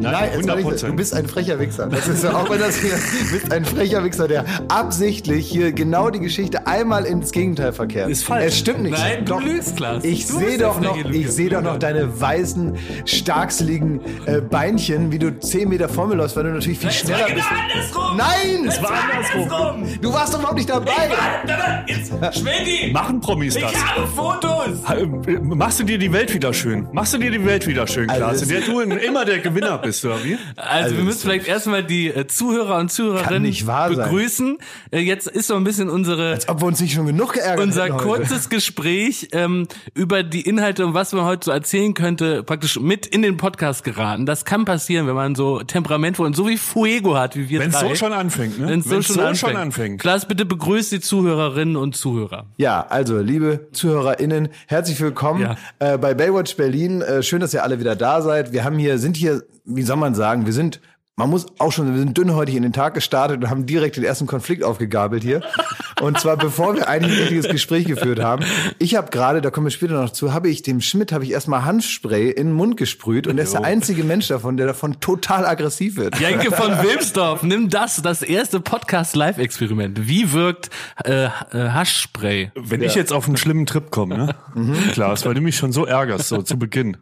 No. 100%. du bist ein frecher Wichser. Das ist auch wenn das hier, du bist ein frecher Wichser, der absichtlich hier genau die Geschichte einmal ins Gegenteil verkehrt. Ist falsch. Es stimmt nicht. Nein, doch, du lügst, Klaas. Ich sehe doch noch, ich sehe doch noch deine weißen, starkseligen äh, Beinchen, wie du 10 Meter vor mir läufst, weil du natürlich viel Nein, schneller bist. Andersrum. Nein, es war andersrum. Du warst doch überhaupt nicht dabei. Ich war, jetzt, Machen Promis ich das. Ich habe Fotos. Äh, machst du dir die Welt wieder schön? Machst du dir die Welt wieder schön, Klaas? Also, der du immer der Gewinner bist, oder wie? Also, wir müssen vielleicht erstmal die äh, Zuhörer und Zuhörerinnen wahr sein. begrüßen. Äh, jetzt ist so ein bisschen unsere Ob wir uns nicht schon genug geärgert unser kurzes Gespräch ähm, über die Inhalte und was man heute so erzählen könnte, praktisch mit in den Podcast geraten. Das kann passieren, wenn man so temperamentvoll und so wie Fuego hat, wie wir Wenn es so schon anfängt, ne? Wenn's so, Wenn's schon, so anfängt. schon anfängt. Klaas, bitte begrüßt die Zuhörerinnen und Zuhörer. Ja, also liebe ZuhörerInnen, herzlich willkommen Ja. äh, bei Baywatch Berlin. Äh, schön, dass ihr alle wieder da seid. Wir haben hier, sind hier, wie soll man sagen, wir sind, man muss auch schon, wir sind dünnhäutig in den Tag gestartet und haben direkt den ersten Konflikt aufgegabelt hier. Und zwar bevor wir eigentlich ein richtiges Gespräch geführt haben. Ich habe gerade, da kommen wir später noch zu, habe ich dem Schmidt, habe ich erstmal Hanfspray in den Mund gesprüht und er ist der einzige Mensch davon, der davon total aggressiv wird. Jenke von Wilmsdorf, nimm das, das erste Podcast-Live-Experiment. Wie wirkt äh, äh, Haschspray? Wenn ich jetzt auf einen schlimmen Trip komme, ne? Mhm. Klaas, weil du mich schon so ärgerst, so zu Beginn.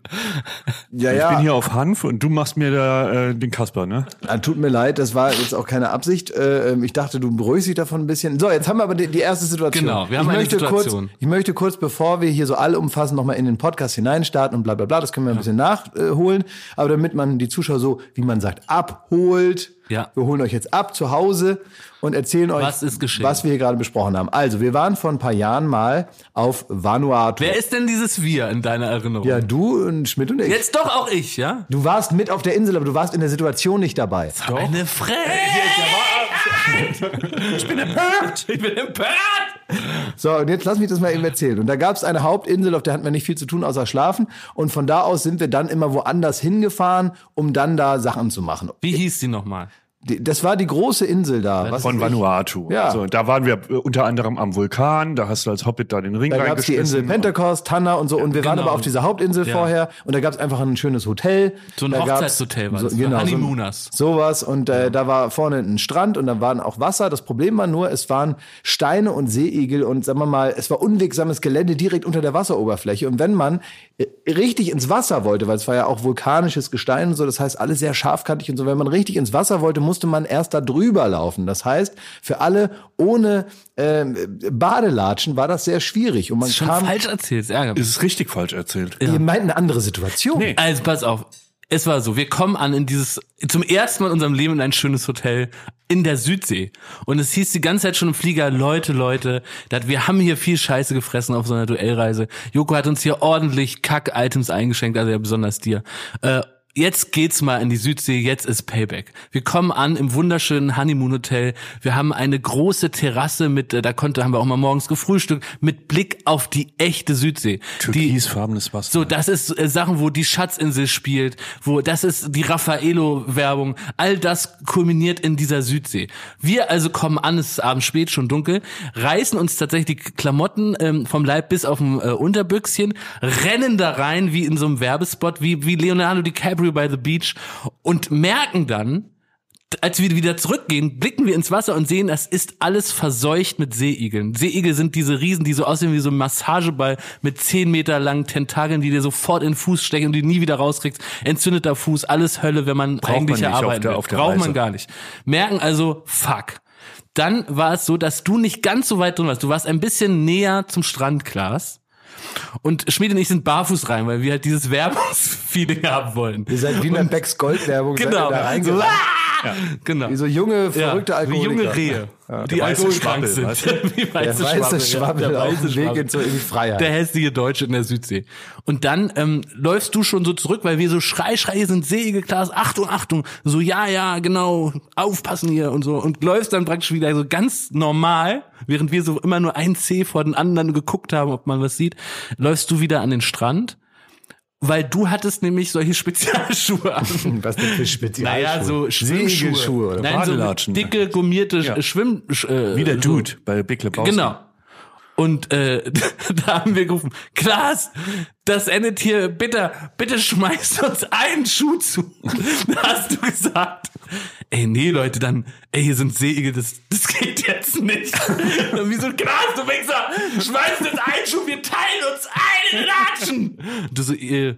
Ja, Ich ja. bin hier auf Hanf und du machst mir da äh, den Kasper, ne? Ah, Tut mir leid, das war jetzt auch keine Absicht. Äh, ähm, Ich dachte, du beruhigst dich davon ein bisschen. So, jetzt haben wir aber die, erste Situation. Genau, wir haben ich eine möchte Situation. Kurz, ich möchte kurz, bevor wir hier so allumfassend nochmal in den Podcast hineinstarten und bla bla bla, das können wir ein bisschen nachholen, aber damit man die Zuschauer so, wie man sagt, abholt. Ja. Wir holen euch jetzt ab zu Hause und erzählen euch, Was was wir hier gerade besprochen haben. Also, wir waren vor ein paar Jahren mal auf Vanuatu. Wer ist denn dieses Wir in deiner Erinnerung? ja, du und Schmidt und ich. Jetzt doch auch ich, ja? Du warst mit auf der Insel, aber du warst in der Situation nicht dabei. Eine Fresse! Ich bin empört! Ich bin empört! So, und jetzt lass mich das mal eben erzählen. Und da gab es eine Hauptinsel, auf der hatten wir nicht viel zu tun, außer schlafen. Und von da aus sind wir dann immer woanders hingefahren, um dann da Sachen zu machen. Wie hieß die nochmal? Das war die große Insel da. Was Von. Vanuatu. Ja. Also, da waren wir unter anderem am Vulkan, da hast du als Hobbit da den Ring Da gab es die Insel. Pentecost, Tanna und so. Und wir waren genau. aber auf dieser Hauptinsel Ja. vorher. Und da gab es einfach ein schönes Hotel. So ein Da Hochzeitshotel war so, das, für genau, Honeymooners. So, sowas. Und äh, da war vorne ein Strand und da waren auch Wasser. Das Problem war nur, es waren Steine und Seeigel und sagen wir mal, es war unwegsames Gelände direkt unter der Wasseroberfläche. Und wenn man äh, richtig ins Wasser wollte, weil es war ja auch vulkanisches Gestein und so, das heißt alles sehr scharfkantig und so, wenn man richtig ins Wasser wollte, musste man erst da drüber laufen. Das heißt, für alle ohne ähm, Badelatschen war das sehr schwierig. Und man Schon kam, falsch erzählt, das mich. Ist es richtig falsch erzählt. ihr meint eine andere Situation. Nee. Also pass auf. Es war so, wir kommen an in dieses, zum ersten Mal in unserem Leben in ein schönes Hotel in der Südsee. Und es hieß die ganze Zeit schon im Flieger, Leute, Leute, dat, wir haben hier viel Scheiße gefressen auf so einer Duellreise. Joko hat uns hier ordentlich Kack-Items eingeschenkt, also ja besonders dir. Äh, Jetzt geht's mal in die Südsee, jetzt ist Payback. Wir kommen an im wunderschönen Honeymoon Hotel. Wir haben eine große Terrasse mit, äh, da konnte, haben wir auch mal morgens gefrühstückt, mit Blick auf die echte Südsee. Die, Türkisfarbenes Wasser. so, das ist äh, Sachen, wo die Schatzinsel spielt, wo das ist die Raffaello-Werbung. All das kulminiert in dieser Südsee. Wir also kommen an, es ist abends spät, schon dunkel, reißen uns tatsächlich die Klamotten ähm, vom Leib bis auf dem äh, Unterbüchschen, rennen da rein wie in so einem Werbespot, wie, wie Leonardo DiCaprio by the Beach und merken dann, als wir wieder zurückgehen, blicken wir ins Wasser und sehen, das ist alles verseucht mit Seeigeln. Seeigel sind diese Riesen, die so aussehen wie so ein Massageball mit zehn Meter langen Tentakeln, die dir sofort in den Fuß stechen und die nie wieder rauskriegst. Entzündeter Fuß, alles Hölle, wenn man Braucht man eigentlich auf arbeiten der- will. auf der Braucht Reise. man gar nicht. Merken also, fuck. Dann war es so, dass du nicht ganz so weit drin warst. Du warst ein bisschen näher zum Strand, Klaas. Und Schmied und ich sind barfuß rein, weil wir halt dieses Werbungsfeeling haben wollen. Ihr seid wie in der Becks Gold-Werbung. seid Genau. ihr Da So, ah! Genau. Wie so junge, verrückte ja, Wie Alkoholiker. junge Rehe. die weiße alkoholkrank sind. weißt du? Wie Der weiße Schwabbel ja, der auf weiße Schwabbel. in, so in die Freiheit. Der hässliche Deutsche in der Südsee. Und dann ähm, läufst du schon so zurück, weil wir so Schrei, Schrei, sind Segel, Klaas, Achtung, Achtung. So, ja, ja, genau, aufpassen hier und so. Und läufst dann praktisch wieder so ganz normal, während wir so immer nur ein C vor den anderen geguckt haben, ob man was sieht, läufst du wieder an den Strand. Weil du hattest nämlich solche Spezialschuhe an. Was denn für Spezialschuhe? Naja, so Schwimmschuhe. Segelschuhe oder Nein, so dicke, gummierte Ja. Schwimm... Äh, Wie der so- Dude bei Big Lebowski. Genau. Und äh, da haben wir gerufen, Klaas, das endet hier, bitte, bitte schmeißt uns einen Schuh zu. Da hast du gesagt, ey, nee, Leute, dann, ey, hier sind Seeigel, das, das geht jetzt nicht. Und wie so, Klaas, du Wichser, schmeißt uns einen Schuh, wir teilen uns einen Latschen. Du so, äh,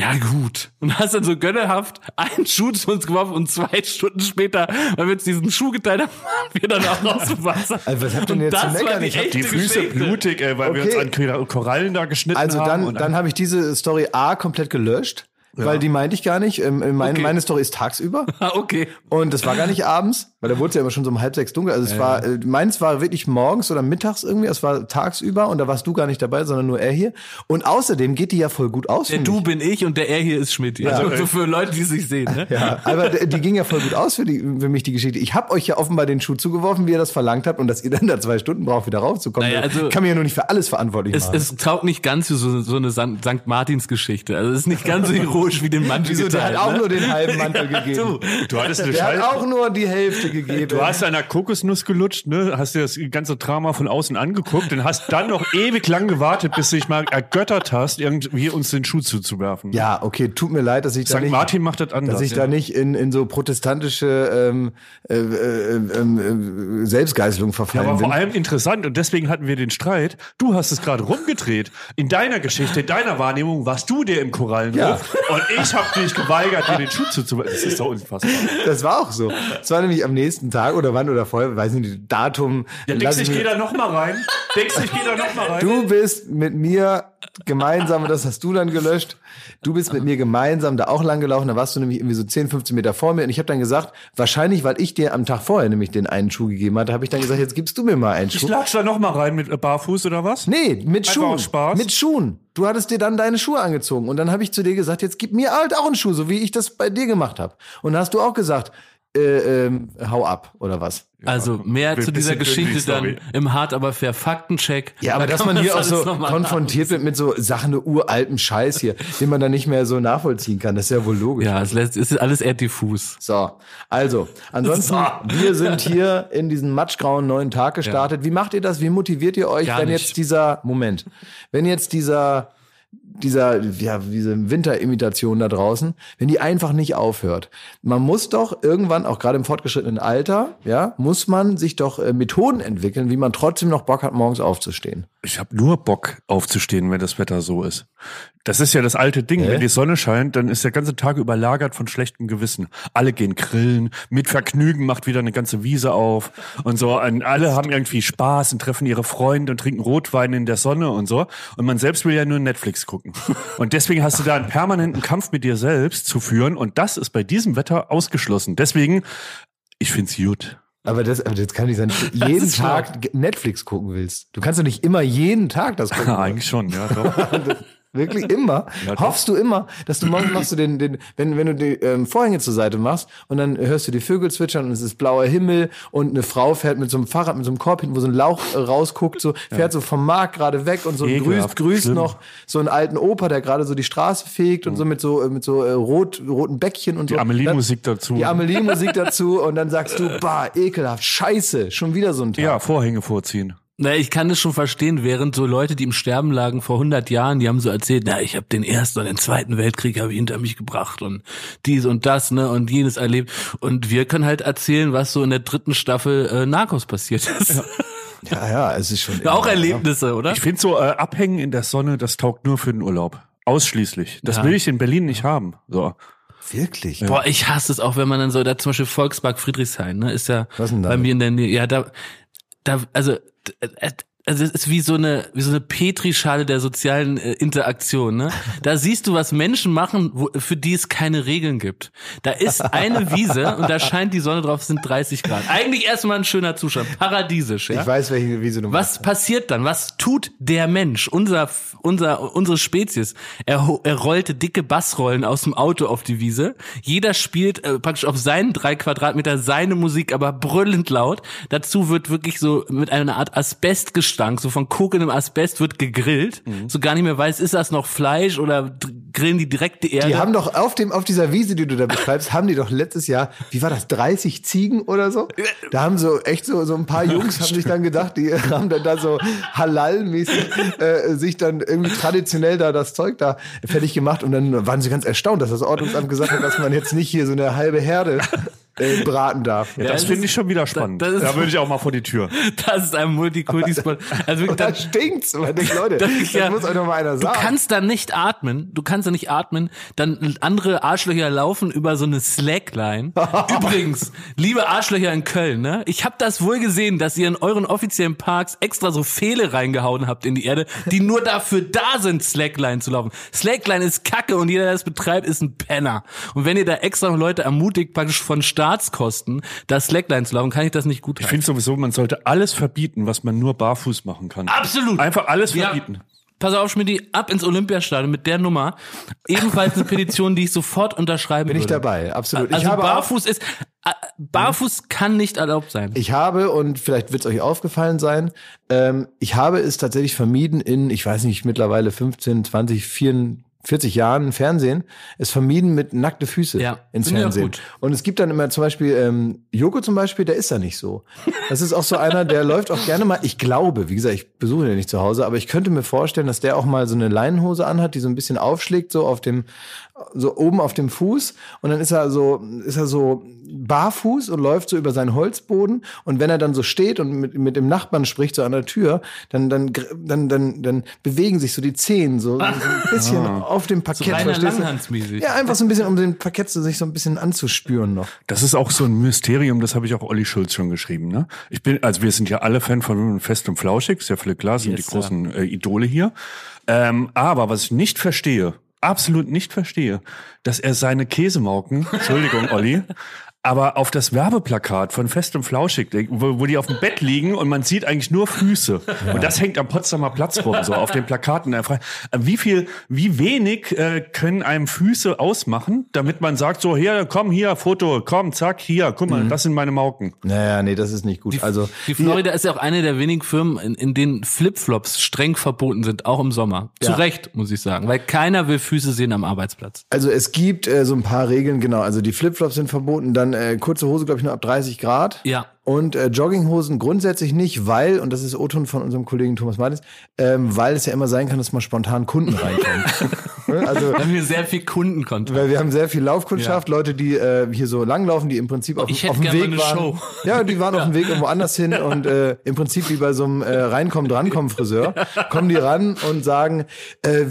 ja, gut. Und hast dann so gönnerhaft einen Schuh zu uns geworfen und zwei Stunden später, weil wir uns diesen Schuh geteilt haben, waren wir dann auch aus dem Wasser. Also was habt ihr denn jetzt zu meckern? die Ich hab Die Füße Geschichte. blutig, ey, weil wir uns Okay. an Korallen da geschnitten Also haben. dann, und dann habe ich diese Story A komplett gelöscht, weil die meinte ich gar nicht. Ähm, Meine, Okay. meine Story ist tagsüber. Ah, okay. Und es war gar nicht abends, weil da wurde es ja immer schon so um halb sechs dunkel. Also es war, äh, meins war wirklich morgens oder mittags irgendwie, es war tagsüber und da warst du gar nicht dabei, sondern nur er hier. Und außerdem geht die ja voll gut aus. Der Du ich. bin ich und der Er hier ist Schmidt. Also so für Leute, die sich sehen. Ne? Ja, aber die ging ja voll gut aus für, die, für mich, die Geschichte. Ich habe euch ja offenbar den Schuh zugeworfen, wie ihr das verlangt habt und dass ihr dann da zwei Stunden braucht, wieder raufzukommen. Naja, also- kann mir ja nur nicht für alles verantwortlich Es, machen. es taugt nicht ganz für so, so eine St. Martins Geschichte. Also es ist nicht ganz so heroisch wie den Mantel Wieso, der hat geteilt, auch ne? nur den halben Mantel Ja, gegeben. du. du hattest eine Der hat Scheiße. auch nur die Hälfte gegeben. Du hast einer Kokosnuss gelutscht, ne? Hast dir das ganze Drama von außen angeguckt und hast dann noch ewig lang gewartet, bis du dich mal ergöttert hast, irgendwie uns den Schuh zuzuwerfen. Ja, okay, tut mir leid, dass ich da St. nicht, Martin macht das anders. dass ich da nicht in, in so protestantische ähm, äh, äh, äh, äh, Selbstgeißelung Ja, verfallen aber bin. vor allem interessant und deswegen hatten wir den Streit. Du hast es gerade rumgedreht. In deiner Geschichte, in deiner Wahrnehmung warst du der im Korallenriff Ja. und ich habe dich geweigert, dir den Schuh zuzuwerfen. Das ist doch unfassbar. Das war auch so. Es war nämlich am nächsten Tag oder wann oder vorher, weiß nicht, Datum. Ja, denkst du, ich ich gehe da noch mal rein? Denkst du, ich gehe da noch mal rein? Du bist mit mir gemeinsam, das hast du dann gelöscht, du bist mit mir gemeinsam da auch lang gelaufen, da warst du nämlich irgendwie so 10, 15 Meter vor mir und ich habe dann gesagt, wahrscheinlich, weil ich dir am Tag vorher nämlich den einen Schuh gegeben hatte, habe ich dann gesagt, jetzt gibst du mir mal einen ich Schuh. latsch da noch mal rein mit Barfuß oder was? Nee, mit Einfach Schuhen. Spaß? Mit Schuhen. Du hattest dir dann deine Schuhe angezogen und dann habe ich zu dir gesagt, jetzt gib mir halt auch einen Schuh, so wie ich das bei dir gemacht habe. Und dann hast du auch gesagt, äh, ähm, hau ab oder was? Also mehr Ein zu dieser Geschichte dann im Hart aber fair Faktencheck. Ja, aber Da dass man hier auch das so konfrontiert wird mit so Sachen, ne uraltem Scheiß hier, den man dann nicht mehr so nachvollziehen kann, das ist ja wohl logisch. Ja, es lässt, es ist alles eher diffus. So, also, ansonsten, So. wir sind hier in diesen matschgrauen neuen Tag gestartet. Wie macht ihr das? Wie motiviert ihr euch, Gar wenn nicht. jetzt dieser, Moment, wenn jetzt dieser, dieser, ja, diese Winterimitation da draußen, wenn die einfach nicht aufhört. Man muss doch irgendwann, auch gerade im fortgeschrittenen Alter, ja, muss man sich doch äh, Methoden entwickeln, wie man trotzdem noch Bock hat, morgens aufzustehen. Ich habe nur Bock aufzustehen, wenn das Wetter so ist. Das ist ja das alte Ding. Wenn die Sonne scheint, dann ist der ganze Tag überlagert von schlechtem Gewissen. Alle gehen grillen, mit Vergnügen macht wieder eine ganze Wiese auf und so. Und alle haben irgendwie Spaß und treffen ihre Freunde und trinken Rotwein in der Sonne und so. Und man selbst will ja nur Netflix gucken. Und deswegen hast du da einen permanenten Kampf mit dir selbst zu führen. Und das ist bei diesem Wetter ausgeschlossen. Deswegen, ich find's gut. Aber das, aber das kann nicht sein, dass du jeden. Tag Netflix gucken willst. Du kannst doch nicht immer jeden Tag das gucken. Eigentlich schon, ja. Doch. Wirklich immer? Hoffst du immer, dass du morgens machst du den, den wenn, wenn du die ähm, Vorhänge zur Seite machst und dann hörst du die Vögel zwitschern und es ist blauer Himmel und eine Frau fährt mit so einem Fahrrad, mit so einem Korb hinten, wo so ein Lauch äh, rausguckt, so fährt so vom Markt gerade weg und so grüßt, grüßt noch so einen alten Opa, der gerade so die Straße fegt und so mit so, äh, mit so äh, rot, roten Bäckchen und so. Die Amelie-Musik dazu. Die Amelie-Musik dazu und dann sagst du, bah, ekelhaft, scheiße, schon wieder so ein Tag. Ja, Vorhänge vorziehen. Na, ich kann das schon verstehen, während so Leute, die im Sterben lagen vor 100 Jahren, die haben so erzählt, na, ich habe den ersten und den zweiten Weltkrieg habe ich hinter mich gebracht und dies und das, ne, und jenes erlebt. Und wir können halt erzählen, was so in der dritten Staffel äh, Narcos passiert ist. Ja, ja, es ist schon. Auch Erlebnisse, oder? Ich finde so äh, abhängen in der Sonne, das taugt nur für den Urlaub. Ausschließlich. Das Ja. will ich in Berlin nicht haben. So. Wirklich. Boah, ich hasse es auch, wenn man dann so, da zum Beispiel Volkspark Friedrichshain, ne, ist ja Was denn da? bei mir in der Nähe, ja, da, da, also, äh, also es ist wie so eine wie so eine Petrischale der sozialen äh, Interaktion, ne? Da siehst du, was Menschen machen, wo, für die es keine Regeln gibt. Da ist eine Wiese und da scheint die Sonne drauf, sind 30 Grad. Eigentlich erstmal ein schöner Zustand, paradiesisch, ja? Ich weiß, welche Wiese du meinst. Was passiert dann? Was tut der Mensch, unser, unser, unsere Spezies? Er, er rollte dicke Bassrollen aus dem Auto auf die Wiese. Jeder spielt äh, praktisch auf seinen drei Quadratmeter seine Musik, aber brüllend laut. Dazu wird wirklich so mit einer Art Asbestgestank, so von kokendem Asbest wird gegrillt. So gar nicht mehr weiß, ist das noch Fleisch oder grillen die direkt die Erde. Die haben doch auf dem, auf dieser Wiese, die du da beschreibst, haben die doch letztes Jahr, wie war das, 30 Ziegen oder so? Da haben so echt so, so ein paar Jungs haben sich dann gedacht, die haben dann da so halal-mäßig äh, sich dann irgendwie traditionell da das Zeug da fertig gemacht und dann waren sie ganz erstaunt, dass das Ordnungsamt gesagt hat, dass man jetzt nicht hier so eine halbe Herde äh, braten darf. Ja, das finde ich schon wieder spannend. das ist- da würde ich auch mal vor die Tür. Das ist ein Multikulti-Spot. Also wirklich, da, stinkt's. Man denkt, Leute, das, ja- muss euch doch mal einer du sagen. kannst da nicht atmen. Du kannst da nicht atmen. Dann andere Arschlöcher laufen über so eine Slackline. Übrigens, liebe Arschlöcher in Köln, ne? Ich habe das wohl gesehen, dass ihr in euren offiziellen Parks extra so Pfähle reingehauen habt in die Erde, die nur dafür da sind, Slackline zu laufen. Slackline ist Kacke und jeder, der das betreibt, ist ein Penner. Und wenn ihr da extra noch Leute ermutigt, praktisch von Staatskosten, da Slackline zu laufen, kann ich das nicht gut Ich finde sowieso, man sollte alles verbieten, was man nur barfuß machen kann. Absolut. Einfach alles Ja. verbieten. Pass auf, Schmidti, ab ins Olympiastadion mit der Nummer. Ebenfalls eine Petition, die ich sofort unterschreiben Bin ich würde. dabei, absolut. Also ich barfuß ist, äh, barfuß kann nicht erlaubt sein. Ich habe, und vielleicht wird es euch aufgefallen sein, ähm, ich habe es tatsächlich vermieden in, ich weiß nicht, mittlerweile 15, 20, 44 Jahren Fernsehen, es vermieden mit nackte Füße Ja, ins Fernsehen. gut. Und es gibt dann immer zum Beispiel, ähm, Joko zum Beispiel, der ist da nicht so. Das ist auch so einer, der läuft auch gerne mal, ich glaube, wie gesagt, ich besuche ihn ja nicht zu Hause, aber ich könnte mir vorstellen, dass der auch mal so eine Leinenhose anhat, die so ein bisschen aufschlägt, so auf dem, so oben auf dem Fuß und dann ist er so, ist er so barfuß und läuft so über seinen Holzboden und wenn er dann so steht und mit, mit dem Nachbarn spricht so an der Tür, dann, dann, dann, dann, dann bewegen sich so die Zehen so, so ein bisschen auf dem Parkett. Rainer verstehst du? Ja, einfach so ein bisschen, um den Parkett so, sich so ein bisschen anzuspüren noch. Das ist auch so ein Mysterium, das habe ich auch Olli Schulz schon geschrieben. Ne? Ich bin, also wir sind ja alle Fan von Fest und Flauschig, ist ja völlig klar, sind Yes, die großen äh, Idole hier. Ähm, aber was ich nicht verstehe, absolut nicht verstehe, dass er seine Käsemauken, Entschuldigung, Olli, aber auf das Werbeplakat von Fest und Flauschig, wo, wo die auf dem Bett liegen und man sieht eigentlich nur Füße. Und das hängt am Potsdamer Platz rum, so auf den Plakaten. Äh, Wie viel, wie wenig äh, können einem Füße ausmachen, damit man sagt, so, hier, komm, hier, Foto, komm, zack, hier, guck mal, das sind meine Mauken. Naja, nee, das ist nicht gut. also, Die Florida ist ja auch eine der wenigen Firmen, in, in denen Flipflops streng verboten sind, auch im Sommer. Zu Ja. Recht, muss ich sagen, weil keiner will Füße sehen am Arbeitsplatz. Also es gibt äh, so ein paar Regeln, genau. Also die Flipflops sind verboten, dann äh, kurze Hose, glaube ich, nur ab 30 Grad. Ja. Und äh, Jogginghosen grundsätzlich nicht, weil, und das ist O-Ton von unserem Kollegen Thomas Martins, ähm, weil es ja immer sein kann, dass mal spontan Kunden reinkommen. Ne? also Da haben wir sehr viel Kundenkontakt. weil wir haben sehr viel Laufkundschaft, Leute, die äh, hier so langlaufen, die im Prinzip auf, Ich hätte auf dem Weg eine waren. Show. Ja, die waren auf dem Weg irgendwo anders hin und äh, im Prinzip wie bei so einem äh, Reinkommen, Drankommen Friseur, kommen die ran und sagen, äh, äh,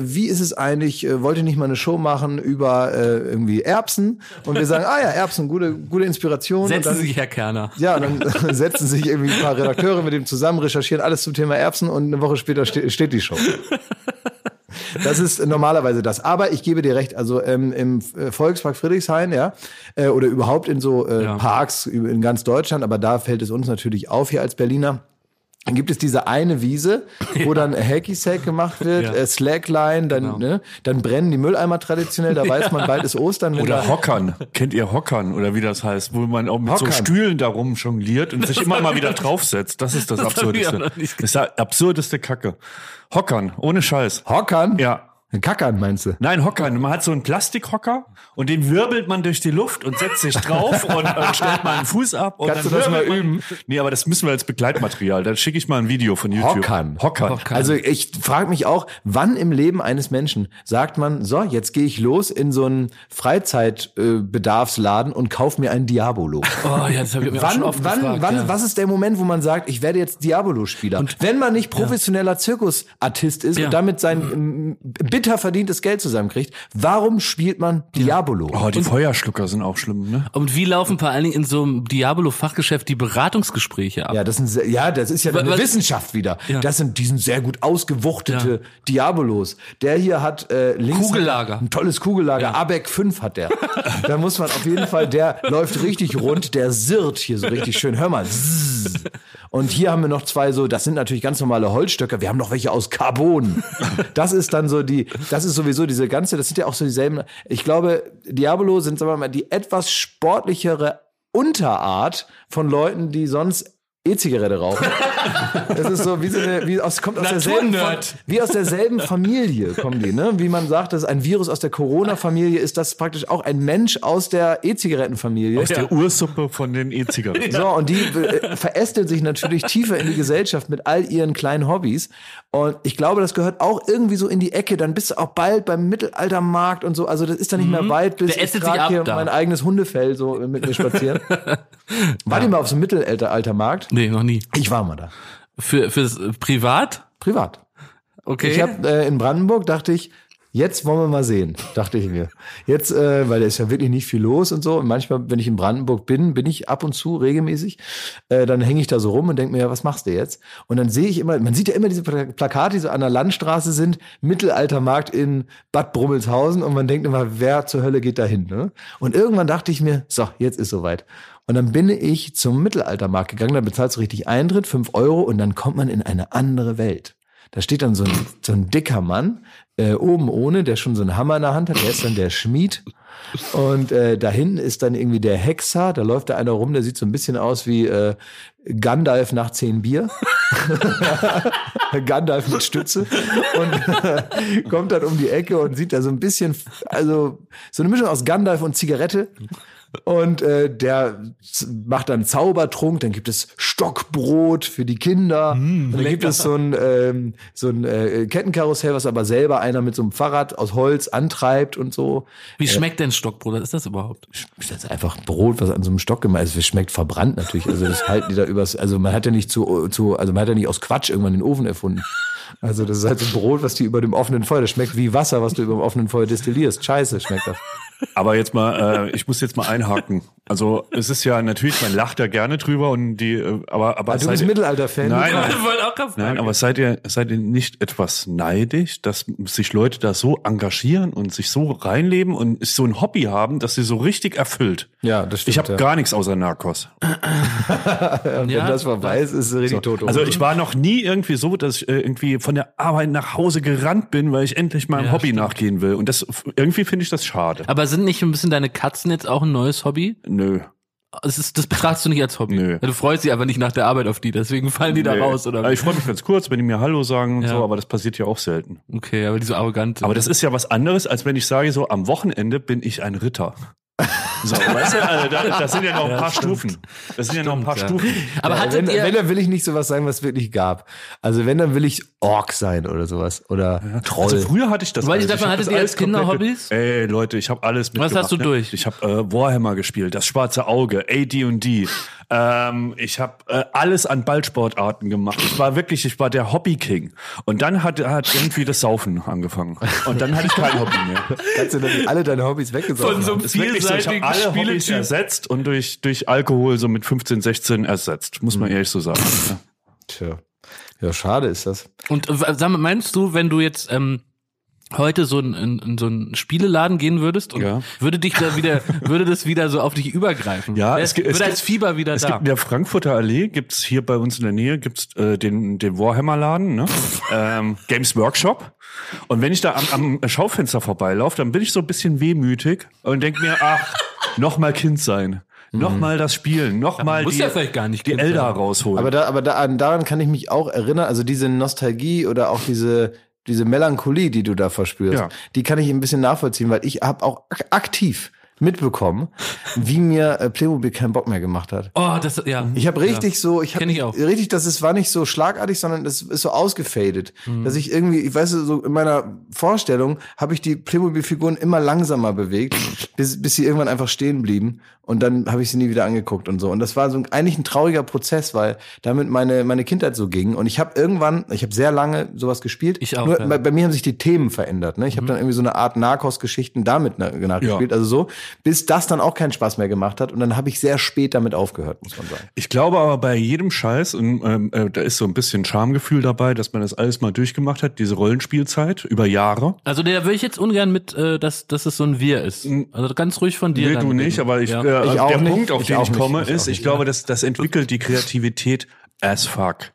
wie ist es eigentlich, äh, wollt ihr nicht mal eine Show machen über äh, irgendwie Erbsen? Und wir sagen, ah ja, Erbsen, gute, gute Inspiration. Setzen dann, Sie sich, Herr Kerner. Ja, dann setzen sich irgendwie ein paar Redakteure mit dem zusammen, recherchieren alles zum Thema Erbsen und eine Woche später ste steht die Show. Das ist normalerweise das. Aber ich gebe dir recht, also ähm, im äh, Volkspark Friedrichshain, ja, äh, oder überhaupt in so äh, Ja. Parks in ganz Deutschland, aber da fällt es uns natürlich auf hier als Berliner. Dann gibt es diese eine Wiese, wo dann Hacky Sack gemacht wird, Ja. äh, Slackline, dann, Genau. ne, dann brennen die Mülleimer traditionell, da weiß man, bald ist Ostern. Oder Hockern. Kennt ihr Hockern oder wie das heißt? Wo man auch mit so Hockern. Stühlen darum jongliert und sich immer mal wieder draufsetzt. Das ist das, Das Absurdeste. Das ist der absurdeste Kacke. Hockern, ohne Scheiß. Hockern? Ja. Kackern meinst du? Nein, Hockern. Man hat so einen Plastikhocker und den wirbelt man durch die Luft und setzt sich drauf und, und stellt mal einen Fuß ab. Und Kannst dann du das mal man- üben? Nee, aber das müssen wir als Begleitmaterial. Dann schicke ich mal ein Video von YouTube. Hockern. Hockern. Also ich frage mich auch, wann im Leben eines Menschen sagt man, so, jetzt gehe ich los in so einen Freizeitbedarfsladen und kauf mir ein Diabolo. Oh ja, das habe ich mir auch Wann, schon oft wann, gefragt. wann, ja. was ist der Moment, wo man sagt, ich werde jetzt Diabolo-Spieler? Wenn man nicht professioneller Zirkusartist ist Ja. und damit sein ähm, bitter verdientes Geld zusammenkriegt, warum spielt man Diabolo? Oh, die Feuerschlucker sind auch schlimm, ne? Und wie laufen vor allen Dingen in so einem Diabolo-Fachgeschäft die Beratungsgespräche ab? Ja, das sind sehr, ja, das ist ja eine was- Wissenschaft wieder. Ja. Das sind die sind sehr gut ausgewuchtete Diabolos. Der hier hat äh, links Kugellager. ein tolles Kugellager. Ja. Abeck 5 hat der. da muss man auf jeden Fall, der läuft richtig rund, der sirrt hier so richtig schön. Hör mal. Zzz. Und hier haben wir noch zwei so, das sind natürlich ganz normale Holzstöcke. Wir haben noch welche aus Carbon. Das ist dann so die, das ist sowieso diese ganze, das sind ja auch so dieselben. Ich glaube, Diabolo sind, sagen wir mal, die etwas sportlichere Unterart von Leuten, die sonst E-Zigarette rauchen. Das ist so wie so eine, wie aus, kommt aus derselben, wie aus derselben Familie kommen die, ne? Wie man sagt, das ist ein Virus aus der Corona-Familie, ist das praktisch auch ein Mensch aus der E-Zigarettenfamilie. Aus der Ursuppe von den E-Zigaretten. So, und die äh, verästelt sich natürlich tiefer in die Gesellschaft mit all ihren kleinen Hobbys. Und ich glaube, das gehört auch irgendwie so in die Ecke. Dann bist du auch bald beim Mittelaltermarkt und so. Also das ist dann nicht mehr weit, bis Der ich ab hier da. mein eigenes Hundefell so mit mir spazieren. War die mal auf so einem Mittelaltermarkt? Nee, noch nie. Ich war mal da. Für, fürs äh, Privat? Privat. Okay. Ich habe äh, in Brandenburg dachte ich, jetzt wollen wir mal sehen, dachte ich mir. Jetzt, äh, weil da ist ja wirklich nicht viel los und so. Und manchmal, wenn ich in Brandenburg bin, bin ich ab und zu regelmäßig, äh, dann hänge ich da so rum und denke mir, ja, was machst du jetzt? Und dann sehe ich immer, man sieht ja immer diese Pla- Plakate, die so an der Landstraße sind, Mittelaltermarkt in Bad Brummelshausen und man denkt immer, wer zur Hölle geht da hin? Ne? Und irgendwann dachte ich mir, so, jetzt ist soweit. Und dann bin ich zum Mittelaltermarkt gegangen, da bezahlst du richtig Eintritt, fünf Euro und dann kommt man in eine andere Welt. Da steht dann so ein, so ein dicker Mann, äh, oben ohne, der schon so einen Hammer in der Hand hat, der ist dann der Schmied. Und äh, da hinten ist dann irgendwie der Hexer, da läuft da einer rum, der sieht so ein bisschen aus wie äh, Gandalf nach zehn Bier. Gandalf mit Stütze und äh, kommt dann um die Ecke und sieht da so ein bisschen, also so eine Mischung aus Gandalf und Zigarette. Und äh, der macht dann Zaubertrunk, dann gibt es Stockbrot für die Kinder. und dann gibt es so ein, ähm, so ein äh, Kettenkarussell, was aber selber einer mit so einem Fahrrad aus Holz antreibt und so. Wie schmeckt denn Stockbrot? Was ist das überhaupt? Das ist einfach Brot, was an so einem Stock gemacht ist. Es schmeckt verbrannt natürlich. Also das halten die da übers, also man hat ja nicht zu, zu, also man hat ja nicht aus Quatsch irgendwann den Ofen erfunden. Also das ist halt so ein Brot, was die über dem offenen Feuer, das schmeckt wie Wasser, was du über dem offenen Feuer destillierst. Scheiße schmeckt das. Aber jetzt mal, äh, ich muss jetzt mal einhaken. Also es ist ja natürlich, man lacht ja gerne drüber und die, äh, aber aber Ah, Du seid bist ihr- Mittelalter-Fan. Nein, nein. Aber seid ihr, seid ihr nicht etwas neidisch, dass sich Leute da so engagieren und sich so reinleben und so ein Hobby haben, dass sie so richtig erfüllt? Ja, das stimmt, Ich habe ja. gar nichts außer Narcos. Wenn Ja. das vorbei ist, ist es richtig tot. Also ich war noch nie irgendwie so, dass ich äh, irgendwie von der Arbeit nach Hause gerannt bin, weil ich endlich meinem Ja, Hobby stimmt. nachgehen will. Und das irgendwie finde ich das schade. Aber sind nicht ein bisschen deine Katzen jetzt auch ein neues Hobby? Nö. Das, ist, das betrachtest du nicht als Hobby. Nö. Du freust dich aber nicht nach der Arbeit auf die, deswegen fallen die da Nee. raus, oder? Also Ich freue mich ganz kurz, wenn die mir Hallo sagen und Ja. so, aber das passiert ja auch selten. Okay, aber die so arrogant sind. Aber das ist ja was anderes, als wenn ich sage, so am Wochenende bin ich ein Ritter. So, weißt du, also da, das sind ja noch ein paar Stufen. Das sind ja noch ein paar ja. Stufen. aber Ja, wenn, ihr... wenn, dann will ich nicht sowas sagen, was es wirklich gab. Also wenn, dann will ich Ork sein oder sowas. Oder Troll. Also früher hatte ich das Weil ich hab hattet ihr alles als Kinder Hobbys? Ey, Leute, ich habe alles Was mitgemacht. hast du ne? durch? Ich habe äh, Warhammer gespielt, das schwarze Auge, AD&D. Ähm, ich habe äh, alles an Ballsportarten gemacht. Ich war wirklich, ich war der Hobby-King. Und dann hat, hat irgendwie das Saufen angefangen. Und dann hatte ich kein Hobby mehr. Kannst du dann alle deine Hobbys weggesaugt Von so einem vielseitigen alle Hobbys Spieletyp. ersetzt und durch, durch Alkohol so mit 15, 16 ersetzt. Muss man ehrlich so sagen. Ja. Tja. Ja, schade ist das. Und äh, sag mal, meinst du, wenn du jetzt ähm, heute so in, in, in so einen Spieleladen gehen würdest und Ja. würde dich da wieder, würde das wieder so auf dich übergreifen? Ja, Wär- es gibt- es würde gibt- als Fieber wieder Es da. gibt in der Frankfurter Allee, gibt's hier bei uns in der Nähe, gibt's äh, den, den Warhammer-Laden, ne? ähm, Games Workshop. Und wenn ich da am, am Schaufenster vorbeilaufe, dann bin ich so ein bisschen wehmütig und denk mir, ach, noch mal Kind sein. Noch mal das Spielen, noch mal muss die, ja vielleicht gar nicht die Elder sein. rausholen. Aber da, aber da, an- daran kann ich mich auch erinnern. Also diese Nostalgie oder auch diese diese Melancholie, die du da verspürst, Ja. die kann ich ein bisschen nachvollziehen, weil ich habe auch ak- aktiv mitbekommen, wie mir äh, Playmobil keinen Bock mehr gemacht hat. Oh, das, ja. Ich habe richtig so, ich habe richtig, das ist, war nicht so schlagartig, sondern das ist so ausgefadet, Mhm. dass ich irgendwie, ich weiß so in meiner Vorstellung habe ich die Playmobil-Figuren immer langsamer bewegt, bis, bis sie irgendwann einfach stehen blieben und dann habe ich sie nie wieder angeguckt und so und das war so ein, eigentlich ein trauriger Prozess, weil damit meine meine Kindheit so ging und ich habe irgendwann, ich habe sehr lange sowas gespielt, Ich auch, nur ja. Mhm. bei, bei mir haben sich die Themen verändert, ne? Ich habe dann irgendwie so eine Art Narcos-Geschichten damit na- nachgespielt, Ja. also so, bis das dann auch keinen Spaß mehr gemacht hat und dann habe ich sehr spät damit aufgehört, muss man sagen. Ich glaube aber bei jedem Scheiß, und ähm, äh, da ist so ein bisschen Schamgefühl dabei, dass man das alles mal durchgemacht hat, diese Rollenspielzeit über Jahre. Also der will ich jetzt ungern mit, äh, dass, dass es so ein Wir ist. Also ganz ruhig von dir. Nee, dann du reden. nicht, aber ich, Ja. äh, Ich auch der nicht. Punkt, auf Ich den ich nicht. komme, Ich auch ist, ich nicht, glaube, das, das entwickelt die Kreativität as fuck.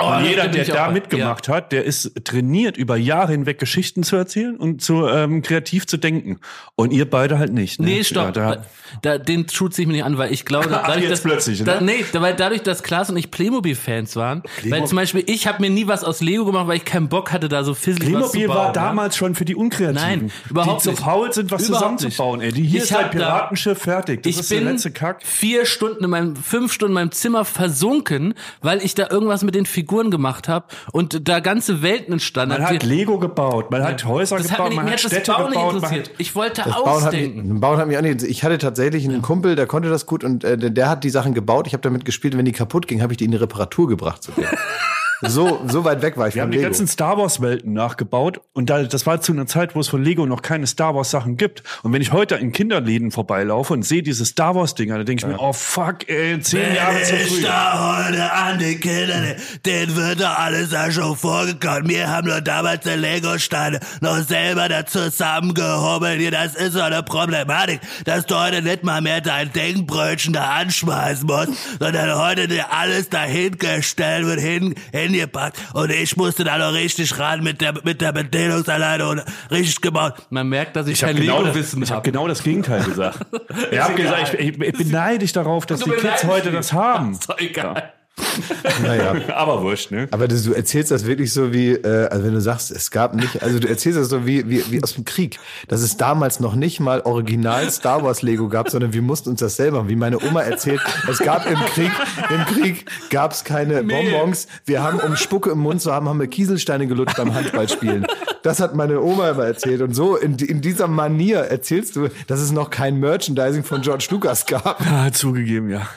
Oh, jeder, der da auch- mitgemacht hat, der ist trainiert, über Jahre hinweg Geschichten zu erzählen und zu ähm, kreativ zu denken. Und ihr beide halt nicht. Ne? Nee, stopp. Ja, da, da, den tut sich mir nicht an, weil ich glaube, Ach, dadurch, jetzt dass, plötzlich, da, ne? nee, weil dadurch, dass Klaas und ich Playmobil-Fans waren, weil zum Beispiel ich habe mir nie was aus Lego gemacht, weil ich keinen Bock hatte, da so fizzelig was zu Playmobil bauen. war ne? damals schon für die Unkreativen. Nein, überhaupt die nicht. zu faul sind, was Überhaupt zusammenzubauen. Ey, die hier Ich ist halt hab da- Piratenschiff fertig. Das ich ist der bin letzte Kack. vier Stunden in meinem, fünf Stunden in meinem Zimmer versunken, weil ich da irgendwas mit den Figuren gemacht habe und da ganze Welten entstanden. Man hat Lego gebaut, man hat Häuser das hat gebaut, mich, man hat hat Städte Bauen gebaut. Interessiert. hat, Ich wollte Das Bauen hat, mich, ausdenken. Bauen hat mich auch nicht. Ich hatte tatsächlich einen Kumpel, der konnte das gut und äh, der, hat die Sachen gebaut. Ich habe damit gespielt. Wenn die kaputt ging, habe ich die in die Reparatur gebracht. Zu so, so weit weg war ich wir von haben die Lego. ganzen Star Wars Welten nachgebaut und da, das war zu einer Zeit, wo es von Lego noch keine Star Wars Sachen gibt. Und wenn ich heute in Kinderläden vorbeilaufe und sehe diese Star Wars Dinger, dann denke ich mir, oh fuck, ey, zehn Jahre zu früh. da heute an die Kinder, denen wird doch alles ja schon vorgekommen. Wir haben doch damals die Lego-Steine noch selber da zusammengehobelt. Hier, das ist so eine Problematik, dass du heute nicht mal mehr dein Denkbrötchen da anschmeißen musst, sondern heute dir alles dahingestellt wird, hin, hingepackt. Und ich musste da noch richtig ran mit der, mit der Bedienungsanleitung und richtig gebaut. Man merkt, dass ich, Ich habe kein genau, das- Lego-Wissen ich hab habe. genau das Gegenteil gesagt. ich habe gesagt, ich, ich, ich bin neidisch darauf, dass die Kids heute das haben. Ist doch egal. Naja. Aber wurscht, ne? Aber das, du erzählst das wirklich so wie, äh, also wenn du sagst, es gab nicht, also du erzählst das so wie, wie, wie aus dem Krieg, dass es damals noch nicht mal original Star Wars Lego gab, sondern wir mussten uns das selber. Wie meine Oma erzählt, es gab im Krieg, im Krieg gab es keine Bonbons. Wir haben, um Spucke im Mund zu haben, haben wir Kieselsteine gelutscht beim Handballspielen. Das hat meine Oma immer erzählt. Und so in, in dieser Manier erzählst du, dass es noch kein Merchandising von George Lucas gab. Ah, zugegeben, ja.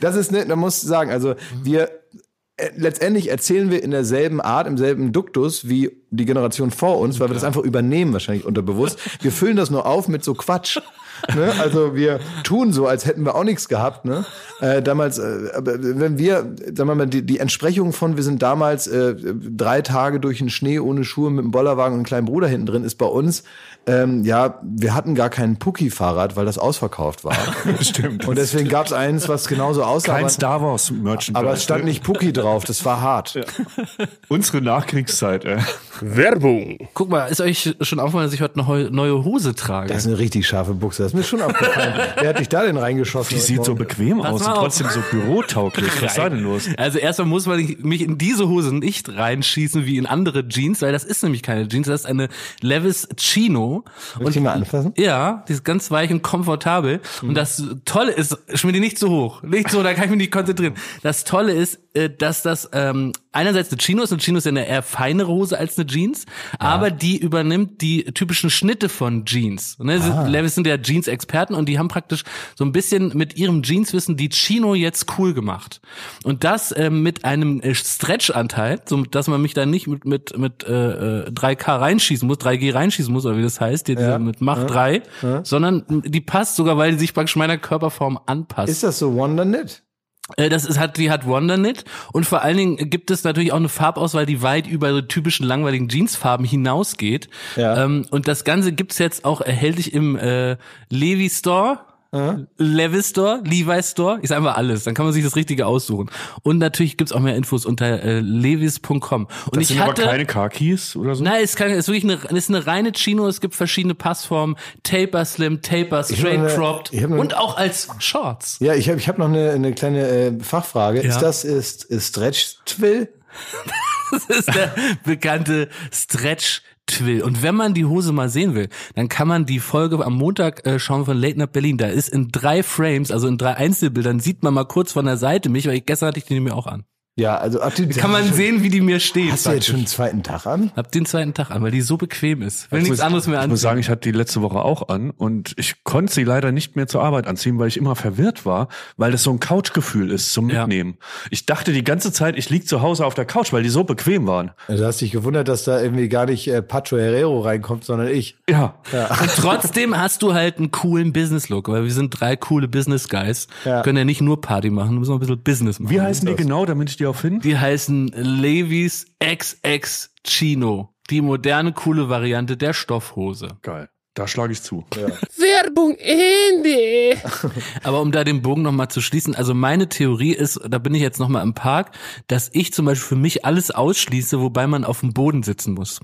Das ist ne, da musst du sagen, also wir äh, letztendlich erzählen wir in derselben Art, im selben Duktus wie die Generation vor uns, weil wir das einfach übernehmen, wahrscheinlich unterbewusst. Wir füllen das nur auf mit so Quatsch. Ne? Also wir tun so, als hätten wir auch nichts gehabt. Ne? Äh, damals, äh, wenn wir, sagen wir mal, die, die Entsprechung von, wir sind damals äh, drei Tage durch den Schnee ohne Schuhe mit einem Bollerwagen und einem kleinen Bruder hinten drin, ist bei uns, ähm, ja, wir hatten gar kein Pucki-Fahrrad, weil das ausverkauft war. Stimmt. Und deswegen gab es eins, was genauso aussah. Kein aber- Star Wars Merchandise. aber es stand ne? nicht Pucki drauf, das war hart. Unsere Nachkriegszeit, ey. Werbung. Guck mal, ist euch schon aufgefallen, dass ich heute eine neue Hose trage? Das ist eine richtig scharfe Buchse. Das ist mir schon aufgefallen. Wer hat dich da denn reingeschossen? Die sieht so Morgen? bequem aus mal und auf. trotzdem so bürotauglich. Was sei denn los? Also erstmal muss man mich in diese Hose nicht reinschießen wie in andere Jeans, weil das ist nämlich keine Jeans, das ist eine Levis Chino. Soll ich die mal anfassen? Ja, die ist ganz weich und komfortabel. Und das Tolle ist, schmier die nicht zu hoch. Nicht so, da kann ich mich nicht konzentrieren. Das Tolle ist, äh, dass das ähm, einerseits eine Chino ist, eine Chino ist ja eine eher feinere Hose als eine Jeans, aber die übernimmt die typischen Schnitte von Jeans. Ne? Ah. Levis sind ja Jeans-Experten und die haben praktisch so ein bisschen mit ihrem Jeanswissen die Chino jetzt cool gemacht. Und das ähm, mit einem äh, Stretch-Anteil, so dass man mich da nicht mit mit mit äh, äh, 3K reinschießen muss, 3G reinschießen muss, oder wie das heißt, die, Ja. mit Mach 3, sondern die passt sogar, weil die sich praktisch meiner Körperform anpasst. Ist das so Wonder Knit? Äh, Das ist, hat, die hat Wondernit und vor allen Dingen gibt es natürlich auch eine Farbauswahl, die weit über so typischen langweiligen Jeansfarben hinausgeht. Ja. Ähm, und das Ganze gibt's jetzt auch erhältlich im äh, Levi Store. Levi Store, Levi Store, ich sag einfach alles, dann kann man sich das Richtige aussuchen. Und natürlich gibt's auch mehr Infos unter äh, levis.com. Und Das ich sind aber hatte, keine Khakis oder so? Nein, es kann, es ist wirklich eine, es ist eine reine Chino. Es gibt verschiedene Passformen: Taper Slim, Taper, Straight eine- Cropped eine- und auch als Shorts. Ja, ich habe ich hab noch eine, eine kleine äh, Fachfrage. Ja. Ist das ist, ist Stretch Twill? Das ist der bekannte Stretch. Twill. Und wenn man die Hose mal sehen will, dann kann man die Folge am Montag äh, schauen von Late Night Berlin. Da ist in drei Frames, also in drei Einzelbildern, sieht man mal kurz von der Seite mich, weil ich gestern hatte ich die mir auch an. Ja, also ach, die, Kann man schon, sehen, wie die mir steht. Hast du jetzt schon den zweiten Tag an? Hab den zweiten Tag an, weil die so bequem ist. Will Ich nichts muss- anderes mehr Ich anziehen. muss sagen, ich hatte die letzte Woche auch an und ich konnte sie leider nicht mehr zur Arbeit anziehen, weil ich immer verwirrt war, weil das so ein Couchgefühl ist zum Ja. Mitnehmen. Ich dachte die ganze Zeit, ich lieg zu Hause auf der Couch, weil die so bequem waren. Du hast dich gewundert, dass da irgendwie gar nicht äh, Pacho Herrero reinkommt, sondern ich. Ja. Und trotzdem hast du halt einen coolen Business-Look, weil wir sind drei coole Business-Guys. Ja. Können ja nicht nur Party machen, müssen auch ein bisschen Business machen. Wie heißen die genau, damit ich die auch finde? Die heißen Levi's XX Chino. Die moderne, coole Variante der Stoffhose. Geil. Da schlage ich zu. Werbung Ende. Aber um da den Bogen nochmal zu schließen, also meine Theorie ist, da bin ich jetzt nochmal im Park, dass ich zum Beispiel für mich alles ausschließe, wobei man auf dem Boden sitzen muss.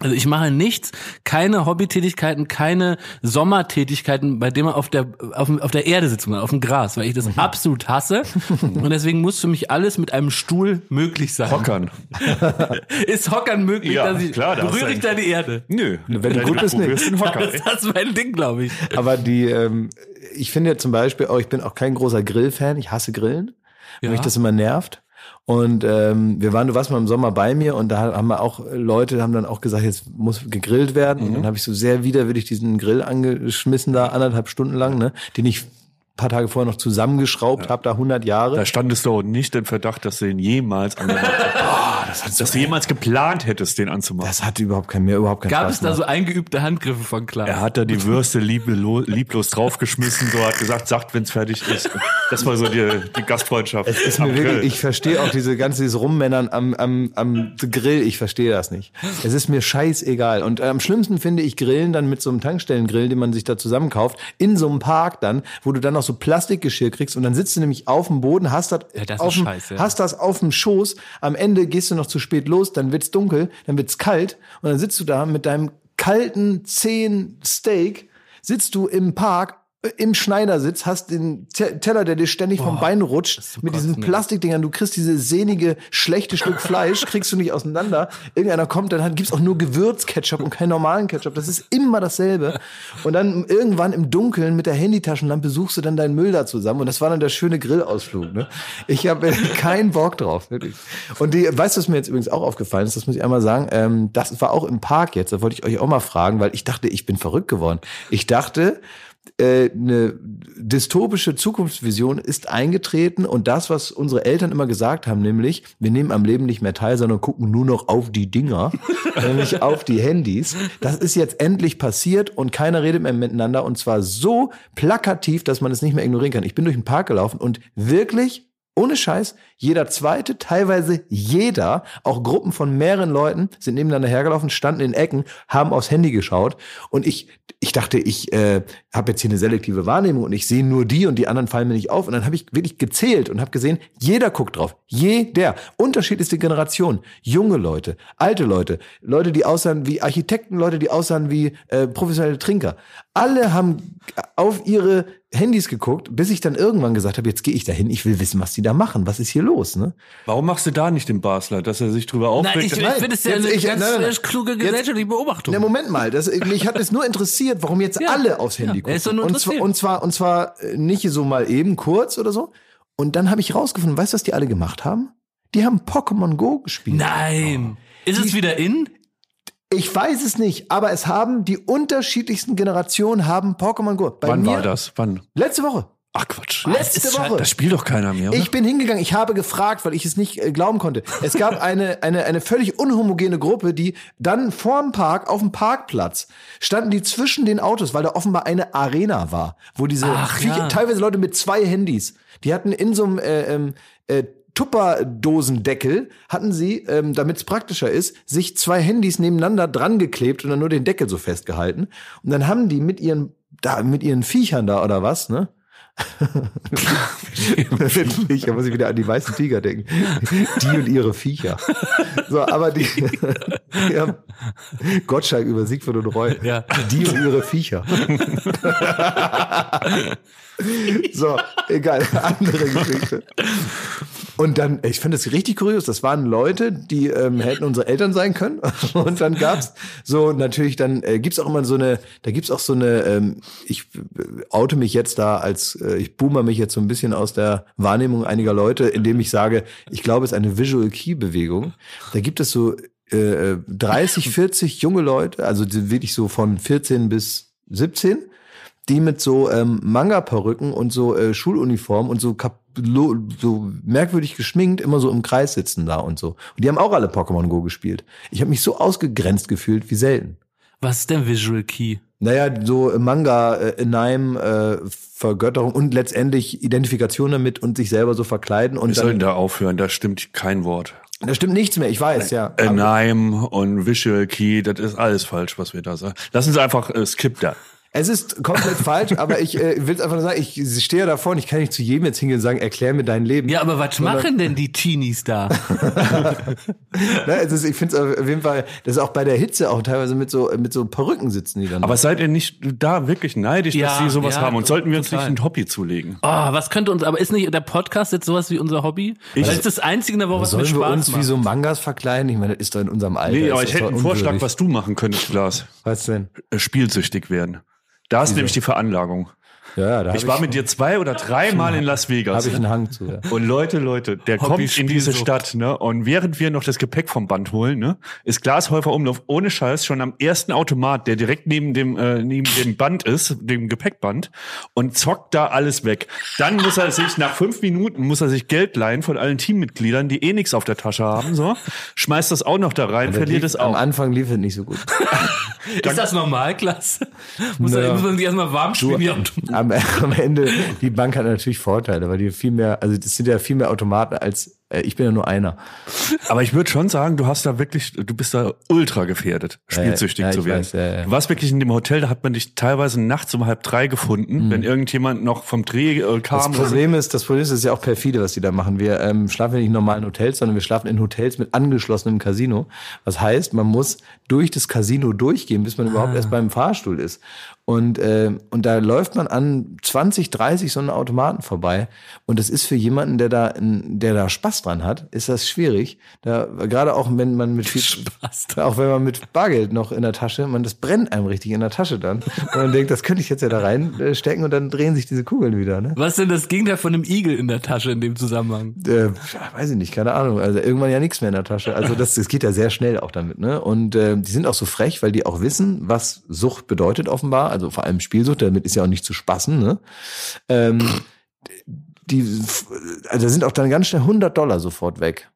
Also ich mache nichts, keine Hobbytätigkeiten, keine Sommertätigkeiten, bei denen man auf der auf, dem- auf der Erde sitzt, man auf dem Gras, weil ich das absolut hasse. Und deswegen muss für mich alles mit einem Stuhl möglich sein. Hockern. Ist Hockern möglich, Ja, dass ich klar, da hast berühre du ich da die Erde. Nö. Wenn du gut bist, nicht. probierst den Hocker. Das ist das mein Ding, glaube ich. Aber die, ähm, ich finde ja zum Beispiel auch, ich bin auch kein großer Grillfan. Ich hasse Grillen, weil Ja. mich das immer nervt. Und ähm, wir waren, du warst mal im Sommer bei mir und da haben wir auch Leute haben dann auch gesagt, jetzt muss gegrillt werden. Und dann habe ich so sehr widerwillig diesen Grill angeschmissen da anderthalb Stunden lang, ne, den ich ein paar Tage vorher noch zusammengeschraubt habe, da 100 Jahre. Da standest du auch nicht im Verdacht, dass du ihn jemals angemacht hast. Dass du jemals geplant hättest, den anzumachen. Das hat überhaupt kein mehr, überhaupt keinen Gab Spaß es da gemacht. so eingeübte Handgriffe von Klaas? er hat da die Würste lieblos, lieblos draufgeschmissen, so hat gesagt, sagt, wenn's fertig ist. Das war so die, die Gastfreundschaft. Es ist mir wirklich, ich verstehe auch diese ganze dieses Rummännern am, am, am Grill, ich verstehe das nicht. Es ist mir scheißegal. Und äh, am schlimmsten finde ich Grillen dann mit so einem Tankstellengrill, den man sich da zusammenkauft, in so einem Park dann, wo du dann noch so Plastikgeschirr kriegst und dann sitzt du nämlich auf dem Boden, hast das, Ja, das ist auf dem, scheiße, ja. hast das auf dem Schoß, am Ende gehst du noch zu spät los, dann wird's dunkel, dann wird's kalt und dann sitzt du da mit deinem kalten, zehn Steak, sitzt du im Park im Schneidersitz, hast den Te- Teller, der dir ständig vom Bein rutscht, mit diesen. Plastikdingern, du kriegst diese sehnige, schlechte Stück Fleisch, kriegst du nicht auseinander. Irgendeiner kommt, dann gibt's auch nur Gewürzketchup und keinen normalen Ketchup. Das ist immer dasselbe. Und dann irgendwann im Dunkeln mit der Handytaschenlampe suchst du dann deinen Müll da zusammen. Und das war dann der schöne Grillausflug. Ne? Ich habe keinen Bock drauf, wirklich. Und die, weißt du, was mir jetzt übrigens auch aufgefallen ist, das muss ich einmal sagen, ähm, das war auch im Park jetzt, da wollte ich euch auch mal fragen, weil ich dachte, ich bin verrückt geworden. Ich dachte, eine dystopische Zukunftsvision ist eingetreten und das, was unsere Eltern immer gesagt haben, nämlich, wir nehmen am Leben nicht mehr teil, sondern gucken nur noch auf die Dinger, nämlich auf die Handys. Das ist jetzt endlich passiert und keiner redet mehr miteinander und zwar so plakativ, dass man es nicht mehr ignorieren kann. Ich bin durch den Park gelaufen und wirklich ohne Scheiß, jeder zweite, teilweise jeder, auch Gruppen von mehreren Leuten sind nebeneinander hergelaufen, standen in Ecken, haben aufs Handy geschaut. Und ich, ich dachte, ich äh, habe jetzt hier eine selektive Wahrnehmung und ich sehe nur die und die anderen fallen mir nicht auf. Und dann habe ich wirklich gezählt und habe gesehen, jeder guckt drauf, jeder, unterschiedlichste Generation, junge Leute, alte Leute, Leute, die aussahen wie Architekten, Leute, die aussahen wie äh, professionelle Trinker, alle haben auf ihre Handys geguckt, bis ich dann irgendwann gesagt habe, jetzt gehe ich dahin, ich will wissen, was die da machen, was ist hier los, ne? Warum machst du da nicht den Basler, dass er sich drüber Nein, aufregt? ich, ich Nein, finde es ja jetzt- eine ich- ganz nein, nein, nein. äh, kluge gesellschaftliche Beobachtung. Na, Moment mal, das, mich hat es nur interessiert, warum jetzt Ja. alle aufs Handy Ja, gucken. ist doch nur und, zwar, interessiert. und zwar, und zwar äh, nicht so mal eben kurz oder so. Und dann habe ich rausgefunden, weißt du, was die alle gemacht haben? Die haben Pokémon Go gespielt. Nein. Ist es wieder in? Ich weiß es nicht, aber es haben die unterschiedlichsten Generationen haben Pokémon Go. Bei Wann mir, war das? Wann? Letzte Woche. Ach Quatsch. Letzte ist Woche. Das spielt doch keiner mehr, oder? Ich bin hingegangen, ich habe gefragt, weil ich es nicht äh, glauben konnte. Es gab eine, eine, eine völlig unhomogene Gruppe, die dann vorm Park, auf dem Parkplatz, standen die zwischen den Autos, weil da offenbar eine Arena war, wo diese Ach, Viecher, ja. teilweise Leute mit zwei Handys, die hatten in so einem äh, ähm, äh, Tupperdosendeckel hatten sie, ähm, damit es praktischer ist, sich zwei Handys nebeneinander dran geklebt und dann nur den Deckel so festgehalten. Und dann haben die mit ihren, da, mit ihren Viechern da oder was, ne? Viecher, muss ich wieder an die weißen Tiger denken. Die und ihre Viecher. So, aber die, die haben Gottschalk über Siegfried und Roy. Ja. Die und ihre Viecher. So, egal, andere Geschichte. Und dann, ich finde das richtig kurios, das waren Leute, die ähm, hätten unsere Eltern sein können. Und dann gab's so natürlich, dann äh, gibt's auch immer so eine, da gibt's auch so eine, ähm, ich äh, oute mich jetzt da als, äh, ich boomer mich jetzt so ein bisschen aus der Wahrnehmung einiger Leute, indem ich sage, ich glaube, es ist eine Visual Key Bewegung. Da gibt es so äh, 30, 40 junge Leute, also wirklich so von 14 bis 17, die mit so ähm, Manga-Perücken und so äh, Schuluniform und so, kap so merkwürdig geschminkt immer so im Kreis sitzen da und so. Und die haben auch alle Pokémon Go gespielt. Ich habe mich so ausgegrenzt gefühlt wie selten. Was ist denn Visual Key? Naja, so äh, Manga, äh, Anime, äh, Vergötterung und letztendlich Identifikation damit und sich selber so verkleiden und Wir sollten dann, da aufhören, da stimmt kein Wort. Da stimmt nichts mehr, ich weiß, ja. Nime und Visual Key, das ist alles falsch, was wir da sagen. Lassen Sie einfach äh, skip da. Es ist komplett falsch, aber ich äh, will es einfach nur sagen, ich stehe ja davor und ich kann nicht zu jedem jetzt hingehen und sagen, erklär mir dein Leben. Ja, aber was machen denn die Teenies da? Ne, es ist, ich finde es auf jeden Fall, das ist auch bei der Hitze auch teilweise mit so, mit so Perücken sitzen die dann. Aber seid ihr nicht da wirklich neidisch, Ja, dass Sie sowas ja, haben? Und sollten wir uns total. nicht ein Hobby zulegen? Oh, was könnte uns, aber ist nicht der Podcast jetzt sowas wie unser Hobby? Ich- das ist das Einzige in der Woche, was mir Sollen wir Spaß uns macht. wie so Mangas verkleiden? Ich meine, das ist doch in unserem Alter. Nee, aber ich hätte einen Vorschlag, was du machen könntest, Klaas. Was denn? Äh, Spielsüchtig werden. Da ist nämlich die Veranlagung. Ja, da Ich war mit dir zwei oder dreimal in Las Vegas. habe ich einen Hang zu. Ja. Und Leute, Leute, der kommt in diese. Stadt, ne? Und während wir noch das Gepäck vom Band holen, ne, ist Glashäufer Umlauf ohne Scheiß schon am ersten Automat, der direkt neben dem äh, neben dem Band ist, dem Gepäckband, und zockt da alles weg. Dann muss er sich nach fünf Minuten muss er sich Geld leihen von allen Teammitgliedern, die eh nichts auf der Tasche haben, so schmeißt das auch noch da rein, verliert es Am auch. Anfang lief es nicht so gut. Ist das normal, Klasse? Muss, Naja. er, muss man sich erstmal warm spielen? Am, am Ende, die Bank hat natürlich Vorteile, weil die viel mehr, also das sind ja viel mehr Automaten als, äh, ich bin ja nur einer. Aber ich würde schon sagen, du hast da wirklich, du bist da ultra gefährdet, spielsüchtig ja, ich zu werden. weiß, ja, ja. Du warst wirklich in dem Hotel, da hat man dich teilweise nachts um halb drei gefunden, wenn irgendjemand noch vom Dreh äh, Mhm. Das kam. Problem ist, das Problem ist, das ist ja auch perfide, was die da machen. Wir ähm, schlafen ja nicht in normalen Hotels, sondern wir schlafen in Hotels mit angeschlossenem Casino. Was heißt, man muss durch das Casino durchgehen, bis man überhaupt erst beim Fahrstuhl ist. Und, äh, und da läuft man an 20, 30 so einen Automaten vorbei. Und das ist für jemanden, der da, der da Spaß dran hat, ist das schwierig. Da, gerade auch wenn man mit viel, Spaß auch wenn man mit Bargeld noch in der Tasche, man, das brennt einem richtig in der Tasche dann. Und man denkt, das könnte ich jetzt ja da reinstecken und dann drehen sich diese Kugeln wieder, ne? Was denn das Gegenteil von einem Igel in der Tasche in dem Zusammenhang? äh, weiß ich nicht, keine Ahnung. Also irgendwann ja nichts mehr in der Tasche. Also das, das geht ja sehr schnell auch damit, ne? Und äh, die sind auch so frech, weil die auch wissen, was Sucht bedeutet offenbar. Also vor allem Spielsucht, damit ist ja auch nicht zu spaßen, ne? Ähm, die, also da sind auch dann ganz schnell 100 Dollar sofort weg.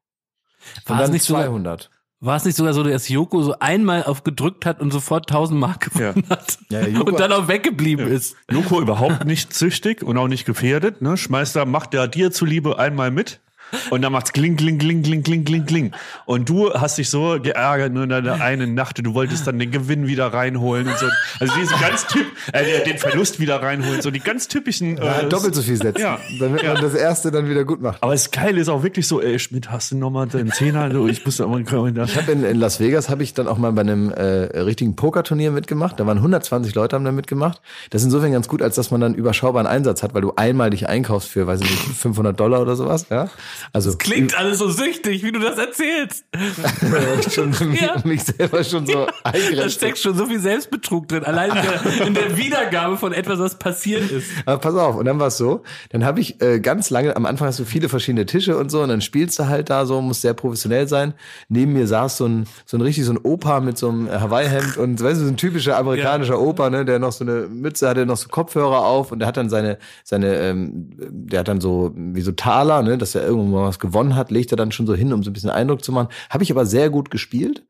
War es nicht sogar- 200. War es nicht sogar so, dass Joko so einmal auf gedrückt hat und sofort 1000 Mark gewonnen hat? Ja, ja, Joko- und dann auch weggeblieben ist. Joko überhaupt nicht süchtig und auch nicht gefährdet, ne? Schmeißt da, macht der dir zuliebe einmal mit. Und dann macht's kling, kling, kling, kling, kling, kling, kling. Und du hast dich so geärgert nur in deiner einen Nacht. Du wolltest dann den Gewinn wieder reinholen und so. Also diese ganz typ, äh, den Verlust wieder reinholen. So die ganz typischen. Ja, Äh, doppelt so viel setzen, Ja. damit man das erste dann wieder gut macht. Aber das Geile ist auch wirklich so, ey, Schmidt, hast du nochmal den Zehner? Du, Ich muss da mal, Ich habe in, in Las Vegas habe ich dann auch mal bei einem äh, richtigen Pokerturnier mitgemacht. Da waren 120 Leute haben da mitgemacht. Das ist insofern ganz gut, als dass man dann überschaubaren Einsatz hat, weil du einmal dich einkaufst für, weiß ich nicht, 500 Dollar oder sowas. Ja, also Klingt alles so süchtig, wie du das erzählst. schon Ja. mich selber schon so Da eingrenzt. steckt schon so viel Selbstbetrug drin. Allein in der, in der Wiedergabe von etwas, was passiert ist. Aber pass auf, und dann war es so, dann habe ich äh, ganz lange, am Anfang hast du viele verschiedene Tische und so, und dann spielst du halt da so, muss sehr professionell sein. Neben mir saß so ein, so ein richtig so ein Opa mit so einem Hawaii-Hemd und weißt du, so ein typischer amerikanischer Opa, ne, der noch so eine Mütze hatte, noch so Kopfhörer auf und der hat dann seine, seine, ähm, der hat dann so, wie so Taler, ne, dass er irgendwo mal was gewonnen hat, legt er dann schon so hin, um so ein bisschen Eindruck zu machen. Habe ich aber sehr gut gespielt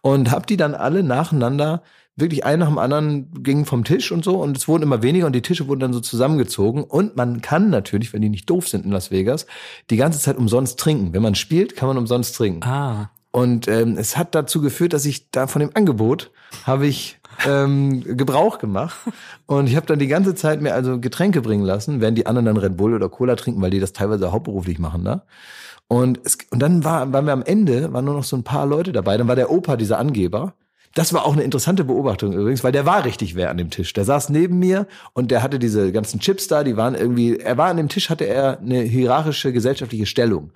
und habe die dann alle nacheinander wirklich ein nach dem anderen ging vom Tisch und so und es wurden immer weniger und die Tische wurden dann so zusammengezogen und man kann natürlich, wenn die nicht doof sind in Las Vegas, die ganze Zeit umsonst trinken. Wenn man spielt, kann man umsonst trinken. Ah. Und ähm, es hat dazu geführt, dass ich da von dem Angebot habe ich ähm, Gebrauch gemacht und ich habe dann die ganze Zeit mir also Getränke bringen lassen, während die anderen dann Red Bull oder Cola trinken, weil die das teilweise hauptberuflich machen da. Und, es, und dann war, waren wir am Ende, waren nur noch so ein paar Leute dabei. Dann war der Opa, dieser Angeber. Das war auch eine interessante Beobachtung übrigens, weil der war richtig wer an dem Tisch. Der saß neben mir und der hatte diese ganzen Chips da, die waren irgendwie, er war an dem Tisch, hatte er eine hierarchische gesellschaftliche Stellung.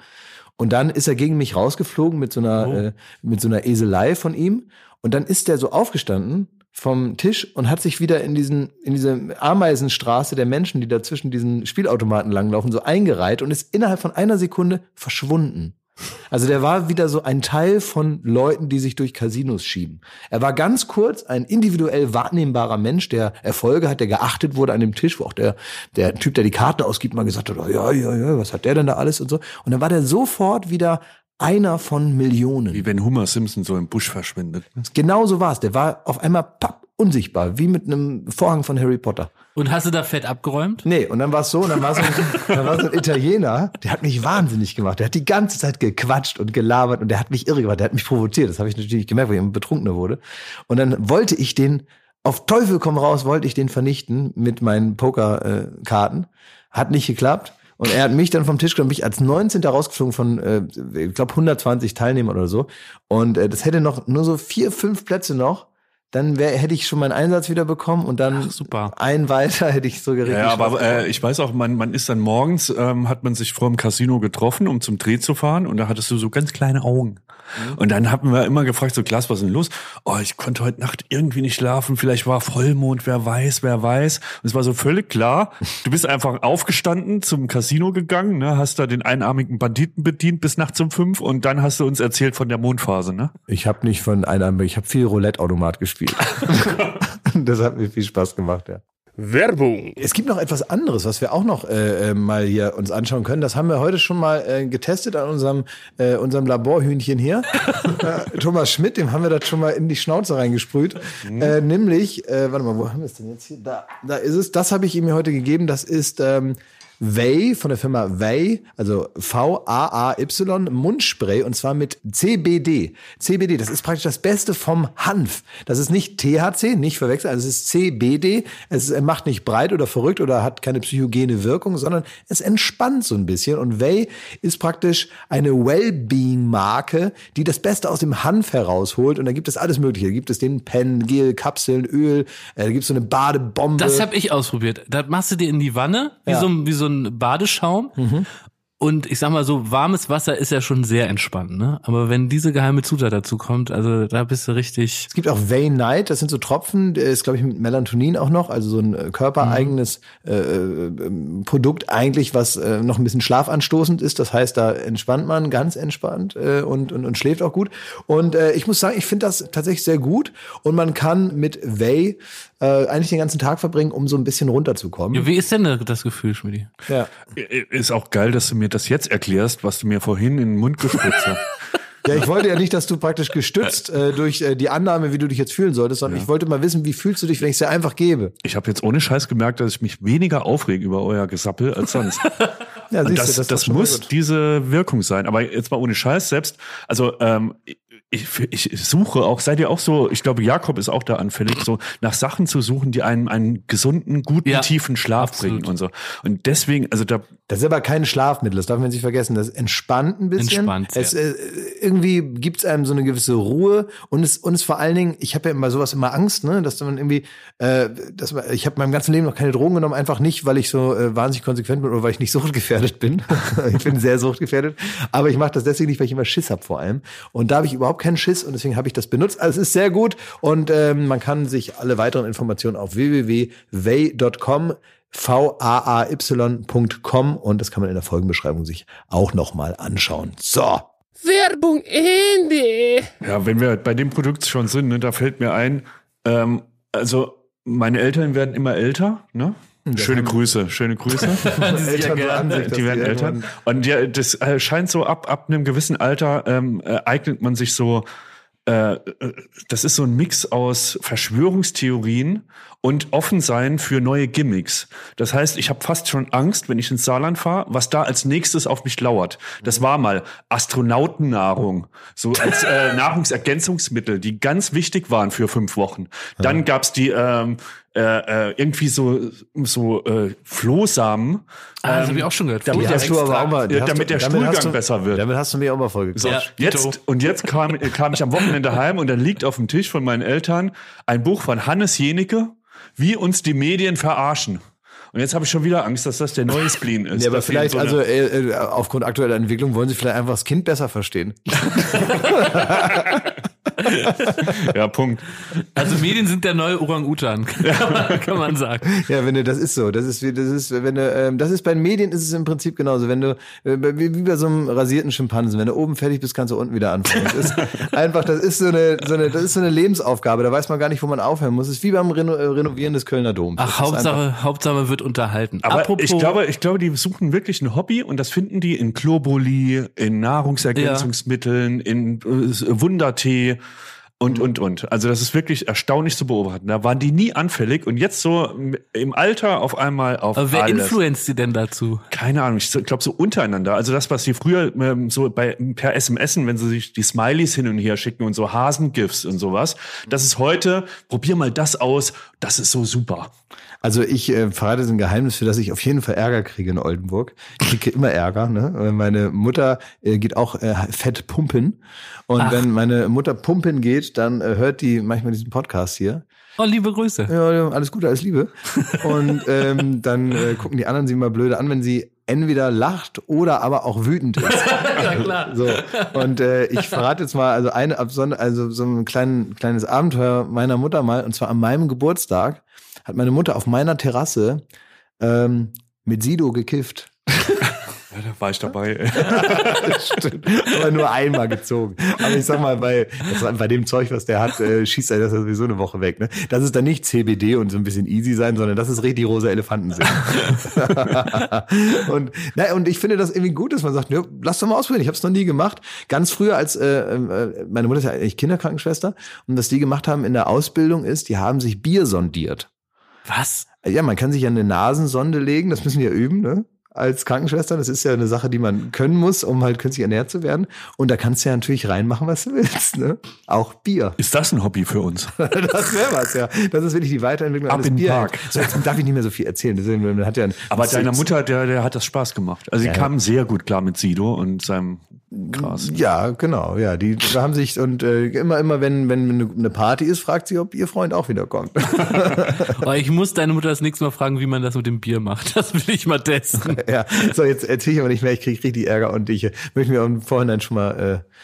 Und dann ist er gegen mich rausgeflogen mit so einer, äh, mit so einer Eselei von ihm. Und dann ist der so aufgestanden vom Tisch und hat sich wieder in diesen, in diese Ameisenstraße der Menschen, die da zwischen diesen Spielautomaten langlaufen, so eingereiht und ist innerhalb von einer Sekunde verschwunden. Also der war wieder so ein Teil von Leuten, die sich durch Casinos schieben. Er war ganz kurz ein individuell wahrnehmbarer Mensch, der Erfolge hat, der geachtet wurde an dem Tisch, wo auch der, der Typ, der die Karte ausgibt, mal gesagt hat, oh, ja, ja, ja, was hat der denn da alles und so. Und dann war der sofort wieder einer von Millionen. Wie wenn Homer Simpson so im Busch verschwindet. Genau so war es. Der war auf einmal papp, unsichtbar, wie mit einem Vorhang von Harry Potter. Und hast du da Fett abgeräumt? Nee, und dann war es so, und dann war so, ein, dann war so ein Italiener, der hat mich wahnsinnig gemacht. Der hat die ganze Zeit gequatscht und gelabert und der hat mich irre gemacht, der hat mich provoziert. Das habe ich natürlich gemerkt, weil ich immer betrunkener wurde. Und dann wollte ich den, auf Teufel komm raus, wollte ich den vernichten mit meinen Pokerkarten. Hat nicht geklappt. Und er hat mich dann vom Tisch genommen, mich als 19. rausgeflogen von, äh, ich glaube, 120 Teilnehmern oder so. Und äh, das hätte noch nur so vier, fünf Plätze noch. Dann wär, hätte ich schon meinen Einsatz wieder bekommen und dann Ach, super. ein weiter hätte ich sogar richtig Ja, aber äh, ich weiß auch, man, man ist dann morgens, ähm, hat man sich vor dem Casino getroffen, um zum Dreh zu fahren und da hattest du so ganz kleine Augen. Und dann haben wir immer gefragt, so Klaas, was ist denn los? Oh, ich konnte heute Nacht irgendwie nicht schlafen, vielleicht war Vollmond, wer weiß, wer weiß. Und es war so völlig klar, du bist einfach aufgestanden, zum Casino gegangen, ne, hast da den einarmigen Banditen bedient bis nachts um fünf und dann hast du uns erzählt von der Mondphase, ne? Ich habe nicht von einer, ich habe viel Roulette-Automat gespielt. das hat mir viel Spaß gemacht, ja. Werbung. Es gibt noch etwas anderes, was wir auch noch äh, äh, mal hier uns anschauen können. Das haben wir heute schon mal äh, getestet an unserem äh, unserem Laborhühnchen hier. äh, Thomas Schmidt, dem haben wir das schon mal in die Schnauze reingesprüht. Äh, nämlich, äh, warte mal, wo haben wir es denn jetzt hier? Da, da ist es. Das habe ich ihm heute gegeben. Das ist ähm, Vay von der Firma Vay, also V-A-A-Y, Mundspray und zwar mit CBD. CBD, das ist praktisch das Beste vom Hanf. Das ist nicht THC, nicht verwechseln, also es ist CBD. Es macht nicht breit oder verrückt oder hat keine psychogene Wirkung, sondern es entspannt so ein bisschen. Und Vay ist praktisch eine Wellbeing-Marke, die das Beste aus dem Hanf herausholt. Und da gibt es alles Mögliche. Da gibt es den Pen, Gel, Kapseln, Öl, äh, da gibt es so eine Badebombe. Das habe ich ausprobiert. Da machst du dir in die Wanne, wie, Ja. so, ein- wie so ein Badeschaum. Und ich sag mal so, warmes Wasser ist ja schon sehr entspannt, ne? Aber wenn diese geheime Zutat dazu kommt, also da bist du richtig. Es gibt auch Vay Night, das sind so Tropfen, der ist, glaube ich, mit Melatonin auch noch, also so ein äh, körpereigenes äh, äh, ähm, Produkt eigentlich, was äh, noch ein bisschen schlafanstoßend ist. Das heißt, da entspannt man ganz entspannt äh, und, und, und schläft auch gut. Und äh, ich muss sagen, ich finde das tatsächlich sehr gut. Und man kann mit Vay äh, eigentlich den ganzen Tag verbringen, um so ein bisschen runterzukommen. Ja, wie ist denn das Gefühl, Schmidi? Ja. Ist auch geil, dass du mir das jetzt erklärst, was du mir vorhin in den Mund gespritzt hast. Ja, ich wollte ja nicht, dass du praktisch gestützt äh, durch äh, die Annahme, wie du dich jetzt fühlen solltest, sondern ich wollte mal wissen, wie fühlst du dich, wenn ich es dir einfach gebe. Ich habe jetzt ohne Scheiß gemerkt, dass ich mich weniger aufrege über euer Gesappel als sonst. Ja, siehst das, du, das, mal muss diese Wirkung sein. Aber jetzt mal ohne Scheiß selbst. Also ähm, ich, ich suche auch, seid ihr auch so, ich glaube, Jakob ist auch da anfällig, so nach Sachen zu suchen, die einen einen gesunden, guten, Ja, tiefen Schlaf absolut. bringen und so. Und deswegen, also da Das ist aber kein Schlafmittel, das darf man nicht vergessen. Das entspannt ein bisschen. Entspannt, es, ja. äh, irgendwie gibt es einem so eine gewisse Ruhe und es und es vor allen Dingen, ich habe ja immer sowas immer Angst, ne, dass man irgendwie, äh, dass man, ich habe meinem ganzen Leben noch keine Drogen genommen, einfach nicht, weil ich so äh, wahnsinnig konsequent bin oder weil ich nicht suchtgefährdet bin. ich bin sehr suchtgefährdet, aber ich mache das deswegen nicht, weil ich immer Schiss habe vor allem. Und da habe ich überhaupt keinen Schiss und deswegen habe ich das benutzt. Also es ist sehr gut und ähm, man kann sich alle weiteren Informationen auf www.way.com V-A-A-Y.com und das kann man in der Folgenbeschreibung sich auch nochmal anschauen. So. Werbung Ende. Ja, wenn wir bei dem Produkt schon sind, ne, da fällt mir ein, ähm, also meine Eltern werden immer älter, ne? Schöne Grüße, schöne Grüße. Sich, dass die werden die älter. Und ja, das äh, scheint so ab, ab einem gewissen Alter ähm, äh, eignet man sich so, äh, äh, das ist so ein Mix aus Verschwörungstheorien und offen sein für neue Gimmicks. Das heißt, ich habe fast schon Angst, wenn ich ins Saarland fahre, was da als nächstes auf mich lauert. Das war mal Astronautennahrung, so als äh, Nahrungsergänzungsmittel, die ganz wichtig waren für fünf Wochen. Dann gab's die ähm, äh, äh, irgendwie so so äh, Flohsamen. Ah, das habe ich auch schon gehört. damit hast du aber auch mal, damit du- der damit Stuhlgang du- besser wird. Damit hast du mir auch mal vollgequatscht. Ja. Jetzt, und jetzt kam, kam ich am Wochenende heim und dann liegt auf dem Tisch von meinen Eltern ein Buch von Hannes Jenecke, wie uns die Medien verarschen. Und jetzt habe ich schon wieder Angst, dass das der neue Spleen ist. Ja, aber vielleicht, so also äh, äh, aufgrund aktueller Entwicklung wollen sie vielleicht einfach das Kind besser verstehen. ja, Punkt. Also Medien sind der neue Orang-Utan, kann, man- kann man sagen. Ja, wenn du, das ist so, das ist wie, das ist, wenn du, ähm, das ist bei den Medien ist es im Prinzip genauso. Wenn du, äh, wie, wie bei so einem rasierten Schimpansen, wenn du oben fertig bist, kannst du unten wieder anfangen. Das ist einfach, das ist so eine, so eine, das ist so eine Lebensaufgabe. Da weiß man gar nicht, wo man aufhören muss. Es ist wie beim Reno, äh, Renovieren des Kölner Doms. Ach, ist einfach- Hauptsache, Hauptsache wird unterhalten. Aber Apropos, ich glaube, ich glaube, die suchen wirklich ein Hobby und das finden die in Globuli, in Nahrungsergänzungsmitteln, in äh, Wundertee. Und, und, und. Also das ist wirklich erstaunlich zu beobachten. Da waren die nie anfällig und jetzt so im Alter auf einmal auf Aber wer alles. influenzt die denn dazu? Keine Ahnung, ich glaube so untereinander. Also das, was sie früher ähm, so bei per SMS, wenn sie sich die Smileys hin und her schicken und so Hasengifs und sowas, das ist heute, probier mal das aus, das ist so super. Also ich äh, verrate ein Geheimnis, für das ich auf jeden Fall Ärger kriege in Oldenburg. Ich kriege immer Ärger. Ne? Meine Mutter äh, geht auch äh, fett pumpen. Und Ach. wenn meine Mutter pumpen geht, dann äh, hört die manchmal diesen Podcast hier. Oh, liebe Grüße. Ja, alles Gute, alles Liebe. Und ähm, dann äh, gucken die anderen sie mal blöde an, wenn sie entweder lacht oder aber auch wütend ist. ja, klar. So. Und äh, ich verrate jetzt mal also eine also so ein klein, kleines Abenteuer meiner Mutter mal, und zwar an meinem Geburtstag hat meine Mutter auf meiner Terrasse ähm, mit Sido gekifft. Ja, da war ich dabei. Stimmt. Aber nur einmal gezogen. Aber ich sag mal, bei, bei dem Zeug, was der hat, äh, schießt er das sowieso eine Woche weg. Ne? Das ist dann nicht CBD und so ein bisschen easy sein, sondern das ist richtig rosa Elefantensinn. und, na, und ich finde das irgendwie gut, dass man sagt, ja, lass doch mal ausprobieren. Ich habe es noch nie gemacht. Ganz früher, als äh, äh, meine Mutter ist ja eigentlich Kinderkrankenschwester und was die gemacht haben in der Ausbildung ist, die haben sich Bier sondiert. Was? Ja, man kann sich ja eine Nasensonde legen, das müssen wir üben, ne? Als Krankenschwester, das ist ja eine Sache, die man können muss, um halt künstlich ernährt zu werden. Und da kannst du ja natürlich reinmachen, was du willst, ne? Auch Bier. Ist das ein Hobby für uns? Das wäre was, ja. Das ist wirklich die Weiterentwicklung Ab eines in den Bier. Park. So, jetzt darf ich nicht mehr so viel erzählen. Deswegen, man hat ja Aber deiner Mutter, der, der hat das Spaß gemacht. Also sie Ja. kam sehr gut klar mit Sido und seinem Gras. Ja, genau, ja. Die haben sich und äh, immer, immer, wenn, wenn eine- Party ist, fragt sie, ob ihr Freund auch wiederkommt. Oh, ich muss deine Mutter das nächste Mal fragen, wie man das mit dem Bier macht. Das will ich mal testen. ja. So, jetzt erzähle ich aber nicht mehr, ich kriege richtig Ärger und ich äh, möchte mir im Vorhinein schon mal äh,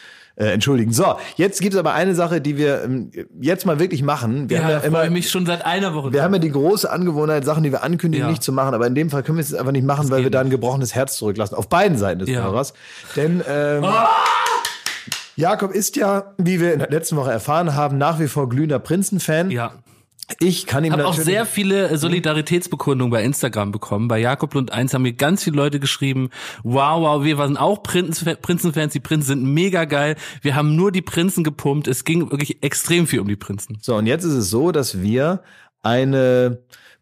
äh, entschuldigen. So, jetzt gibt es aber eine Sache, die wir ähm, jetzt mal wirklich machen. Wir Ja, haben ja immer mich schon seit einer Woche. Wir haben ja die große Angewohnheit, Sachen, die wir ankündigen, Ja. nicht zu machen. Aber in dem Fall können wir es jetzt einfach nicht machen, weil wir da ein gebrochenes Herz zurücklassen. Auf beiden Seiten des Ja. Hörers. Denn ähm, Jakob ist ja, wie wir in der letzten Woche erfahren haben, nach wie vor glühender Prinzen-Fan. ja. Ich kann ihm habe auch sehr viele äh, Solidaritätsbekundungen bei Instagram bekommen. Bei Jakob Lund 1 haben mir ganz viele Leute geschrieben, wow, wow, wir waren auch Prinzen- Prinzenfans, die Prinzen sind mega geil. Wir haben nur die Prinzen gepumpt. Es ging wirklich extrem viel um die Prinzen. So, und jetzt ist es so, dass wir eine,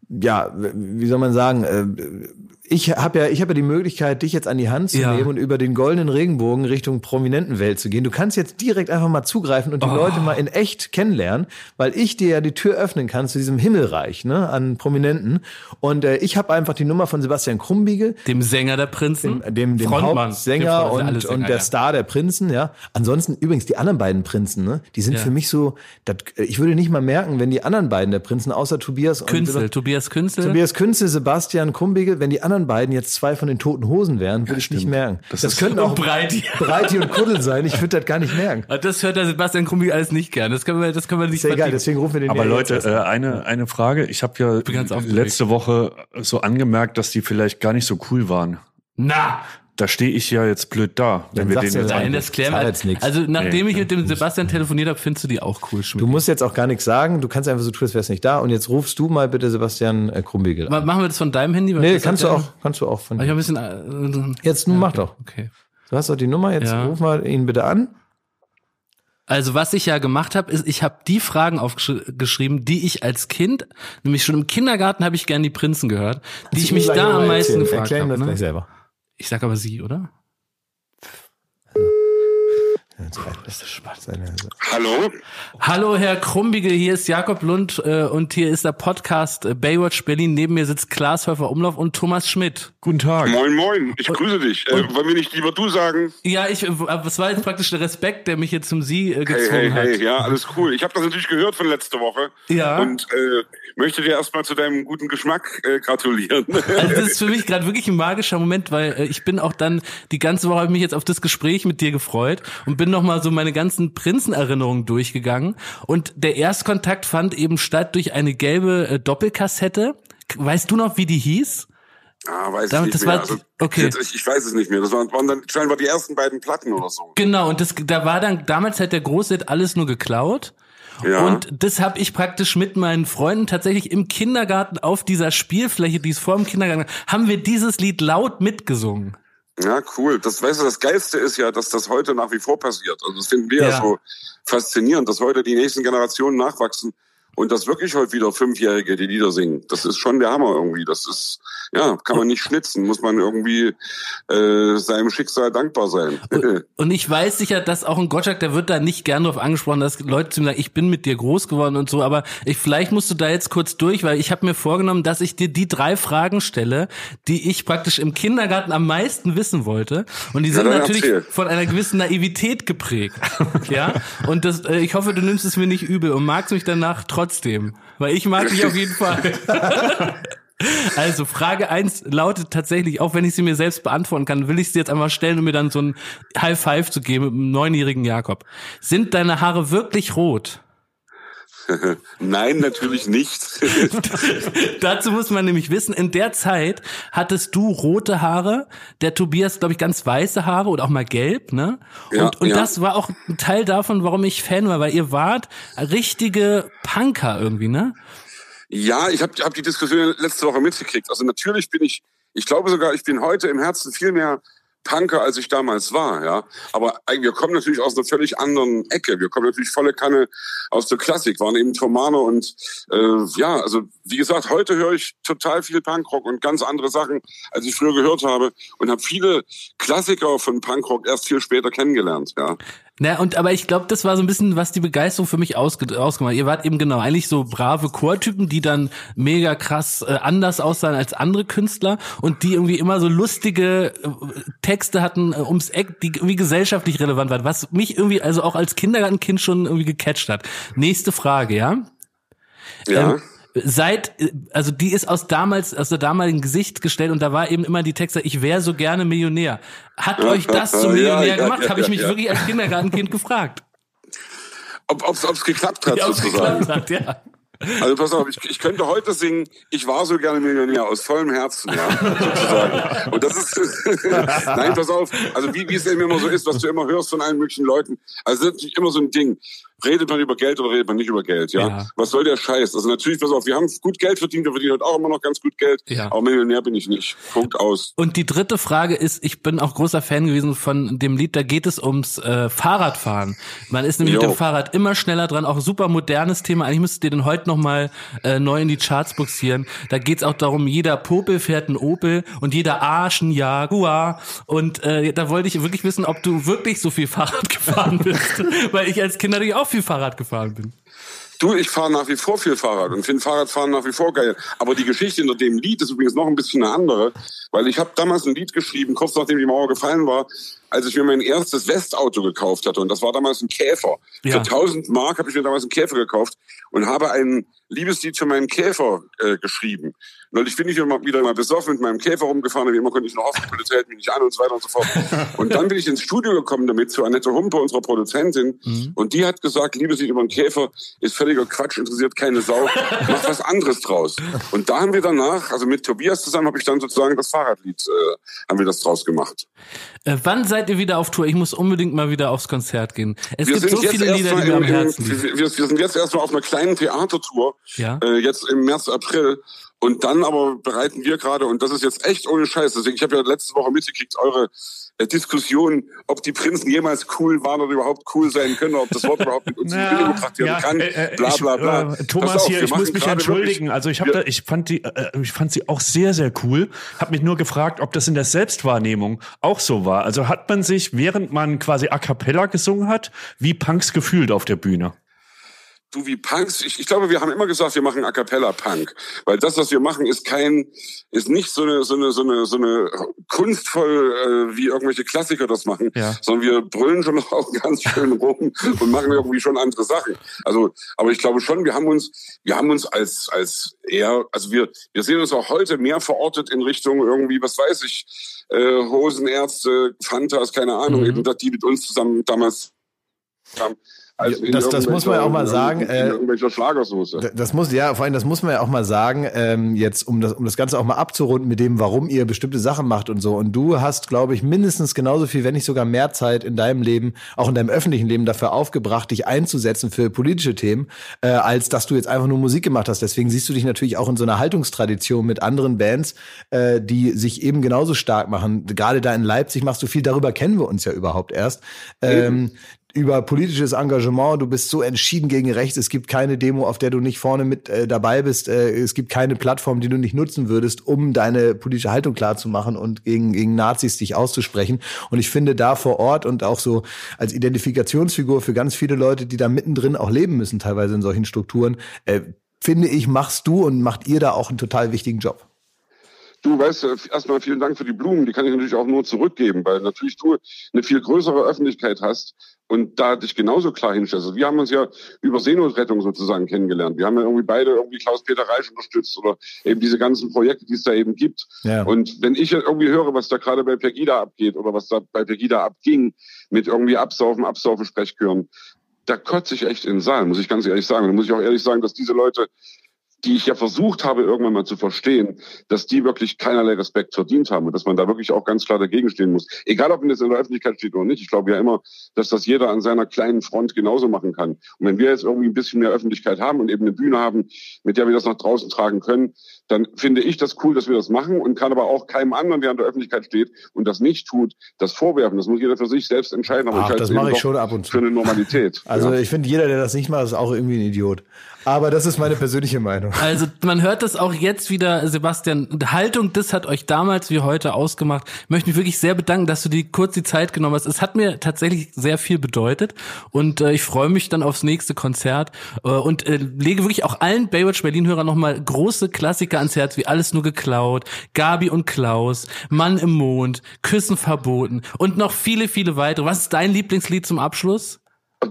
ja, wie soll man sagen, äh, ich habe ja, ich habe ja die Möglichkeit, dich jetzt an die Hand zu Ja. nehmen und über den goldenen Regenbogen Richtung prominenten Welt zu gehen. Du kannst jetzt direkt einfach mal zugreifen und die Leute mal in echt kennenlernen, weil ich dir ja die Tür öffnen kann zu diesem Himmelreich, ne, an Prominenten. Und äh, ich habe einfach die Nummer von Sebastian Krumbiegel, Dem Sänger der Prinzen. dem, dem Frontmann. Hauptsänger Dem und, Sänger, und der ja. Star der Prinzen, ja. Ansonsten übrigens die anderen beiden Prinzen, ne, die sind Ja. für mich so, dat, ich würde nicht mal merken, wenn die anderen beiden der Prinzen, außer Tobias und Künzel, Seb- Tobias Künzel. Tobias Künzel, Sebastian Krumbiegel, wenn die anderen beiden jetzt zwei von den toten Hosen wären, würde ich nicht merken. Das, Das könnten auch Breiti. Breiti und Kuddel sein, ich würde das gar nicht merken. Das hört der Sebastian Krumbi alles nicht gern. Das können wir, das können wir nicht Ist ja egal, deswegen rufen wir den Aber ja Leute, äh, eine, eine Frage. Ich habe ja letzte Woche so angemerkt, dass die vielleicht gar nicht so cool waren. Na, Da stehe ich ja jetzt blöd da, wenn Dann wir sagst den jetzt das nein, an- das klären wir. jetzt nix. Also nachdem Nee. ich mit dem Sebastian telefoniert habe, findest du die auch cool, Schmidt. Du musst jetzt auch gar nichts sagen, du kannst einfach so tun, als wärst nicht da und jetzt rufst du mal bitte Sebastian äh, Krumbiegel an. Machen wir das von deinem Handy? Weil Nee, kannst du ja- auch, kannst du auch von Ich habe ein bisschen. äh, Jetzt nun mach doch. Okay. Du hast doch die Nummer, jetzt Ja. ruf mal ihn bitte an. Also was ich ja gemacht habe, ist, ich habe die Fragen aufgeschrieben, die ich als Kind, nämlich schon im Kindergarten habe ich gern die Prinzen gehört, die ich mich da am meisten erzählen. gefragt Erklär ihm habe. das gleich Ne? selber. Ich sag aber sie, oder? Das ist Spaß. Seine- Hallo? Hallo Herr Krumbiegel, hier ist Jakob Lund äh, und hier ist der Podcast äh, Baywatch Berlin. Neben mir sitzt Klaas Häufer Umlauf und Thomas Schmidt. Guten Tag. Moin, moin. Ich grüße dich. Äh, wollen wir nicht lieber du sagen? Ja, ich, äh, es war jetzt praktisch der Respekt, der mich jetzt zum Sie äh, Hey, gezwungen hey, hey. hat. Ja, alles cool. Ich habe das natürlich gehört von letzter Woche. Ja. Und äh, möchte dir erstmal zu deinem guten Geschmack äh, gratulieren. Also das ist für mich gerade wirklich ein magischer Moment, weil äh, ich bin auch dann die ganze Woche habe ich mich jetzt auf das Gespräch mit dir gefreut und bin noch mal so meine ganzen Prinzenerinnerungen durchgegangen und der Erstkontakt fand eben statt durch eine gelbe äh, Doppelkassette. Weißt du noch, wie die hieß? ah, weiß Damit- ich nicht mehr. also, okay. ich, ich weiß es nicht mehr. Das waren, waren dann scheinbar die ersten beiden Platten oder so. Genau, und das da war dann damals hat der Große hat alles nur geklaut. Ja. Und das habe ich praktisch mit meinen Freunden tatsächlich im Kindergarten auf dieser Spielfläche, die es vor dem Kindergarten, haben wir dieses Lied laut mitgesungen. Ja, cool. Das weißt du, das Geilste ist ja, dass das heute nach wie vor passiert. Also das finden wir ja, Ja. so faszinierend, dass heute die nächsten Generationen nachwachsen und dass wirklich heute wieder Fünfjährige die Lieder singen. Das ist schon der Hammer irgendwie. Das ist, ja, kann man nicht schnitzen, muss man irgendwie äh, seinem Schicksal dankbar sein. Und ich weiß sicher, dass auch ein Gottschalk, der wird da nicht gern drauf angesprochen, dass Leute zu ihm sagen, ich bin mit dir groß geworden und so, aber ich, vielleicht musst du da jetzt kurz durch, weil ich habe mir vorgenommen, dass ich dir die drei Fragen stelle, die ich praktisch im Kindergarten am meisten wissen wollte. Und die sind dann natürlich erzähl. von einer gewissen Naivität geprägt. ja. Und das, äh, ich hoffe, du nimmst es mir nicht übel und magst mich danach trotzdem. Weil ich mag dich auf jeden Fall. Also Frage eins lautet tatsächlich, auch wenn ich sie mir selbst beantworten kann, will ich sie jetzt einmal stellen, um mir dann so ein High Five zu geben mit dem neunjährigen Jakob. Sind deine Haare wirklich rot? Nein, natürlich nicht. Dazu muss man nämlich wissen, in der Zeit hattest du rote Haare, der Tobias, glaube ich, ganz weiße Haare oder auch mal gelb, ne? Ja, und und ja. das war auch ein Teil davon, warum ich Fan war, weil ihr wart richtige Punker irgendwie, ne? Ja, ich habe hab die Diskussion letzte Woche mitgekriegt. Also natürlich bin ich, ich glaube sogar, ich bin heute im Herzen viel mehr Punker, als ich damals war, ja. Aber wir kommen natürlich aus einer völlig anderen Ecke. Wir kommen natürlich volle Kanne aus der Klassik, waren eben Tomane und äh, ja, also wie gesagt, heute höre ich total viel Punkrock und ganz andere Sachen, als ich früher gehört habe und habe viele Klassiker von Punkrock erst viel später kennengelernt, ja. Na, und aber ich glaube, das war so ein bisschen, was die Begeisterung für mich ausge ausgemacht. hat. Ihr wart eben genau eigentlich so brave Chortypen, die dann mega krass äh, anders aussahen als andere Künstler und die irgendwie immer so lustige äh, Texte hatten äh, ums Eck, die irgendwie gesellschaftlich relevant waren, was mich irgendwie also auch als Kindergartenkind schon irgendwie gecatcht hat. Nächste Frage, ja? Ja. Ähm, Seit, äh, also die ist aus damals, aus der damaligen Gesicht gestellt und da war eben immer die Texte, ich wäre so gerne Millionär. Hat euch das zum Ja, Millionär ja, gemacht? ja, Habe ich ja, mich ja. wirklich als Kindergartenkind gefragt. Ob ob's, ob's geklappt hat, Ja, sozusagen. geklappt hat, ja. Also pass auf, ich, ich könnte heute singen, ich war so gerne Millionär aus vollem Herzen, ja, sozusagen. Und das ist, nein, pass auf, also wie, wie es eben immer so ist, was du immer hörst von allen möglichen Leuten, also das ist natürlich immer so ein Ding. Redet man über Geld oder redet man nicht über Geld, ja? Ja. Was soll der Scheiß? Also natürlich, pass auf, wir haben gut Geld verdient, wir verdienen heute auch immer noch ganz gut Geld, Ja. aber Millionär bin ich nicht. Punkt aus. Und die dritte Frage ist, ich bin auch großer Fan gewesen von dem Lied, da geht es ums äh, Fahrradfahren. Man ist nämlich mit Jo. dem Fahrrad immer schneller dran, auch super modernes Thema. Eigentlich müsstet ihr den heute nochmal äh, neu in die Charts buxieren. Da geht's auch darum, jeder Popel fährt einen Opel und jeder Arsch ein Jaguar. Und äh, da wollte ich wirklich wissen, ob du wirklich so viel Fahrrad gefahren bist. Weil ich als Kind natürlich auch viel Fahrrad gefahren bin. Du, ich fahre nach wie vor viel Fahrrad und finde Fahrradfahren nach wie vor geil. Aber die Geschichte hinter dem Lied ist übrigens noch ein bisschen eine andere, weil ich habe damals ein Lied geschrieben, kurz nachdem die Mauer gefallen war, als ich mir mein erstes Westauto gekauft hatte. Und das war damals ein Käfer. Ja. Für 1000 Mark habe ich mir damals einen Käfer gekauft und habe ein Liebeslied für meinen Käfer äh, geschrieben. Neulich bin ich immer wieder mal besoffen mit meinem Käfer rumgefahren, und wie immer konnte ich noch hoffen, die Polizei hält mich nicht an und so weiter und so fort. Und dann bin ich ins Studio gekommen damit zu Annette Humpe, unserer Produzentin. Und die hat gesagt, Liebeslied über einen Käfer ist völliger Quatsch, interessiert keine Sau, mach was anderes draus. Und da haben wir danach, also mit Tobias zusammen, habe ich dann sozusagen das Fahrradlied, äh, haben wir das draus gemacht. Äh, wann seid ihr wieder auf Tour? Ich muss unbedingt mal wieder aufs Konzert gehen. Es Wir gibt sind so jetzt viele Lieder, erstmal die mir am Herzen liegen. wir, wir sind jetzt erstmal auf einer kleinen Theatertour, Ja. äh, jetzt im März, April. Und dann aber bereiten wir gerade, und das ist jetzt echt ohne Scheiß, deswegen, ich habe ja letzte Woche mitgekriegt, eure äh, Diskussion, ob die Prinzen jemals cool waren oder überhaupt cool sein können, ob das Wort überhaupt mit uns in Verbindung gebracht werden kann, äh, äh, bla bla bla. Ich, äh, Thomas auf, hier, ich muss mich entschuldigen. wirklich- also ich wir- da, ich fand die, äh, ich fand sie auch sehr, sehr cool. Hab mich nur gefragt, ob das in der Selbstwahrnehmung auch so war. Also hat man sich, während man quasi a cappella gesungen hat, wie Punks gefühlt auf der Bühne? Du wie Punks, ich, ich glaube, wir haben immer gesagt, wir machen A cappella Punk, weil das, was wir machen, ist kein, ist nicht so eine, so eine, so eine, so eine kunstvoll, äh, wie irgendwelche Klassiker das machen, Ja. sondern wir brüllen schon auch ganz schön rum und machen irgendwie schon andere Sachen. Also, aber ich glaube schon, wir haben uns, wir haben uns als, als eher, also wir, wir sehen uns auch heute mehr verortet in Richtung irgendwie, was weiß ich, äh, Hosenärzte, Fantas, keine Ahnung, Mhm. eben, dass die mit uns zusammen damals haben, als das- das muss man ja auch mal sagen, äh, irgendwelcher Schlagersoße. D- Das muss, ja, vor allem, das muss man ja auch mal sagen, ähm, jetzt, um das, um das Ganze auch mal abzurunden mit dem, warum ihr bestimmte Sachen macht und so. Und du hast, glaube ich, mindestens genauso viel, wenn nicht sogar mehr Zeit in deinem Leben, auch in deinem öffentlichen Leben dafür aufgebracht, dich einzusetzen für politische Themen, äh, als dass du jetzt einfach nur Musik gemacht hast. Deswegen siehst du dich natürlich auch in so einer Haltungstradition mit anderen Bands, äh, die sich eben genauso stark machen. Gerade da in Leipzig machst du viel, darüber kennen wir uns ja überhaupt erst. Ähm, über politisches Engagement, du bist so entschieden gegen rechts, es gibt keine Demo, auf der du nicht vorne mit äh, dabei bist, äh, es gibt keine Plattform, die du nicht nutzen würdest, um deine politische Haltung klar zu machen und gegen, gegen Nazis dich auszusprechen. Und ich finde da vor Ort und auch so als Identifikationsfigur für ganz viele Leute, die da mittendrin auch leben müssen, teilweise in solchen Strukturen, äh, finde ich, machst du und macht ihr da auch einen total wichtigen Job. Du weißt, erstmal vielen Dank für die Blumen. Die kann ich natürlich auch nur zurückgeben, weil natürlich du eine viel größere Öffentlichkeit hast und da dich genauso klar hinstellst. Also wir haben uns ja über Seenotrettung sozusagen kennengelernt. Wir haben ja irgendwie beide irgendwie Klaus-Peter Reich unterstützt oder eben diese ganzen Projekte, die es da eben gibt. Ja. Und wenn ich irgendwie höre, was da gerade bei Pegida abgeht oder was da bei Pegida abging mit irgendwie Absaufen, Absaufen, Sprechchören, da kotze ich echt in den Saal, muss ich ganz ehrlich sagen. Da muss ich auch ehrlich sagen, dass diese Leute die ich ja versucht habe, irgendwann mal zu verstehen, dass die wirklich keinerlei Respekt verdient haben und dass man da wirklich auch ganz klar dagegen stehen muss. Egal, ob man jetzt in der Öffentlichkeit steht oder nicht. Ich glaube ja immer, dass das jeder an seiner kleinen Front genauso machen kann. Und wenn wir jetzt irgendwie ein bisschen mehr Öffentlichkeit haben und eben eine Bühne haben, mit der wir das nach draußen tragen können, dann finde ich das cool, dass wir das machen und kann aber auch keinem anderen, der an der Öffentlichkeit steht und das nicht tut, das vorwerfen. Das muss jeder für sich selbst entscheiden. Aber Ach, halte das mache ich schon ab und zu. Für eine Normalität. Also ja. ich finde, jeder, der das nicht macht, ist auch irgendwie ein Idiot. Aber das ist meine persönliche Meinung. Also man hört das auch jetzt wieder, Sebastian. Haltung, das hat euch damals wie heute ausgemacht. Ich möchte mich wirklich sehr bedanken, dass du dir kurz die Zeit genommen hast. Es hat mir tatsächlich sehr viel bedeutet und äh, ich freue mich dann aufs nächste Konzert äh, und äh, lege wirklich auch allen Baywatch Berlin-Hörern nochmal große Klassiker ans Herz, wie Alles nur geklaut, Gabi und Klaus, Mann im Mond, Küssen verboten und noch viele, viele weitere. Was ist dein Lieblingslied zum Abschluss?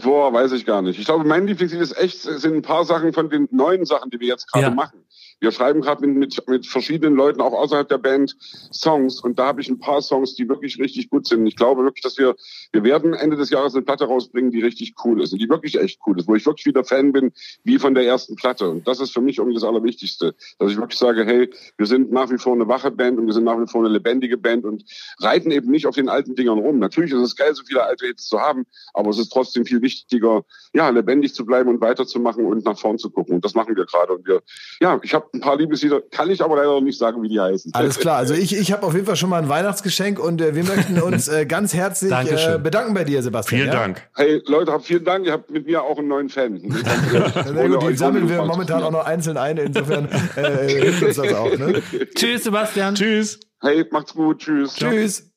Boah, weiß ich gar nicht. Ich glaube, mein Lieblingslied ist echt, sind ein paar Sachen von den neuen Sachen, die wir jetzt gerade Ja. machen. Wir schreiben gerade mit, mit, mit verschiedenen Leuten, auch außerhalb der Band, Songs. Und da habe ich ein paar Songs, die wirklich richtig gut sind. Ich glaube wirklich, dass wir, wir werden Ende des Jahres eine Platte rausbringen, die richtig cool ist und die wirklich echt cool ist, wo ich wirklich wieder Fan bin, wie von der ersten Platte. Und das ist für mich irgendwie das Allerwichtigste, dass ich wirklich sage, hey, wir sind nach wie vor eine wache Band und wir sind nach wie vor eine lebendige Band und reiten eben nicht auf den alten Dingern rum. Natürlich ist es geil, so viele alte Hits zu haben, aber es ist trotzdem viel wichtiger, ja, lebendig zu bleiben und weiterzumachen und nach vorn zu gucken. Und das machen wir gerade. Und wir, ja, ich habe ein paar Liebeslieder, kann ich aber leider noch nicht sagen, wie die heißen. Alles klar. Also ich, ich habe auf jeden Fall schon mal ein Weihnachtsgeschenk und äh, wir möchten uns äh, ganz herzlich äh, bedanken bei dir, Sebastian. Vielen ja? Dank. Hey, Leute, vielen Dank. Ihr habt mit mir auch einen neuen Fan. Sehr gut, die sammeln wir momentan auch noch einzeln ein. Insofern äh, hilft uns das auch. Ne? Tschüss, Sebastian. Tschüss. Hey, macht's gut. Tschüss. Tschüss.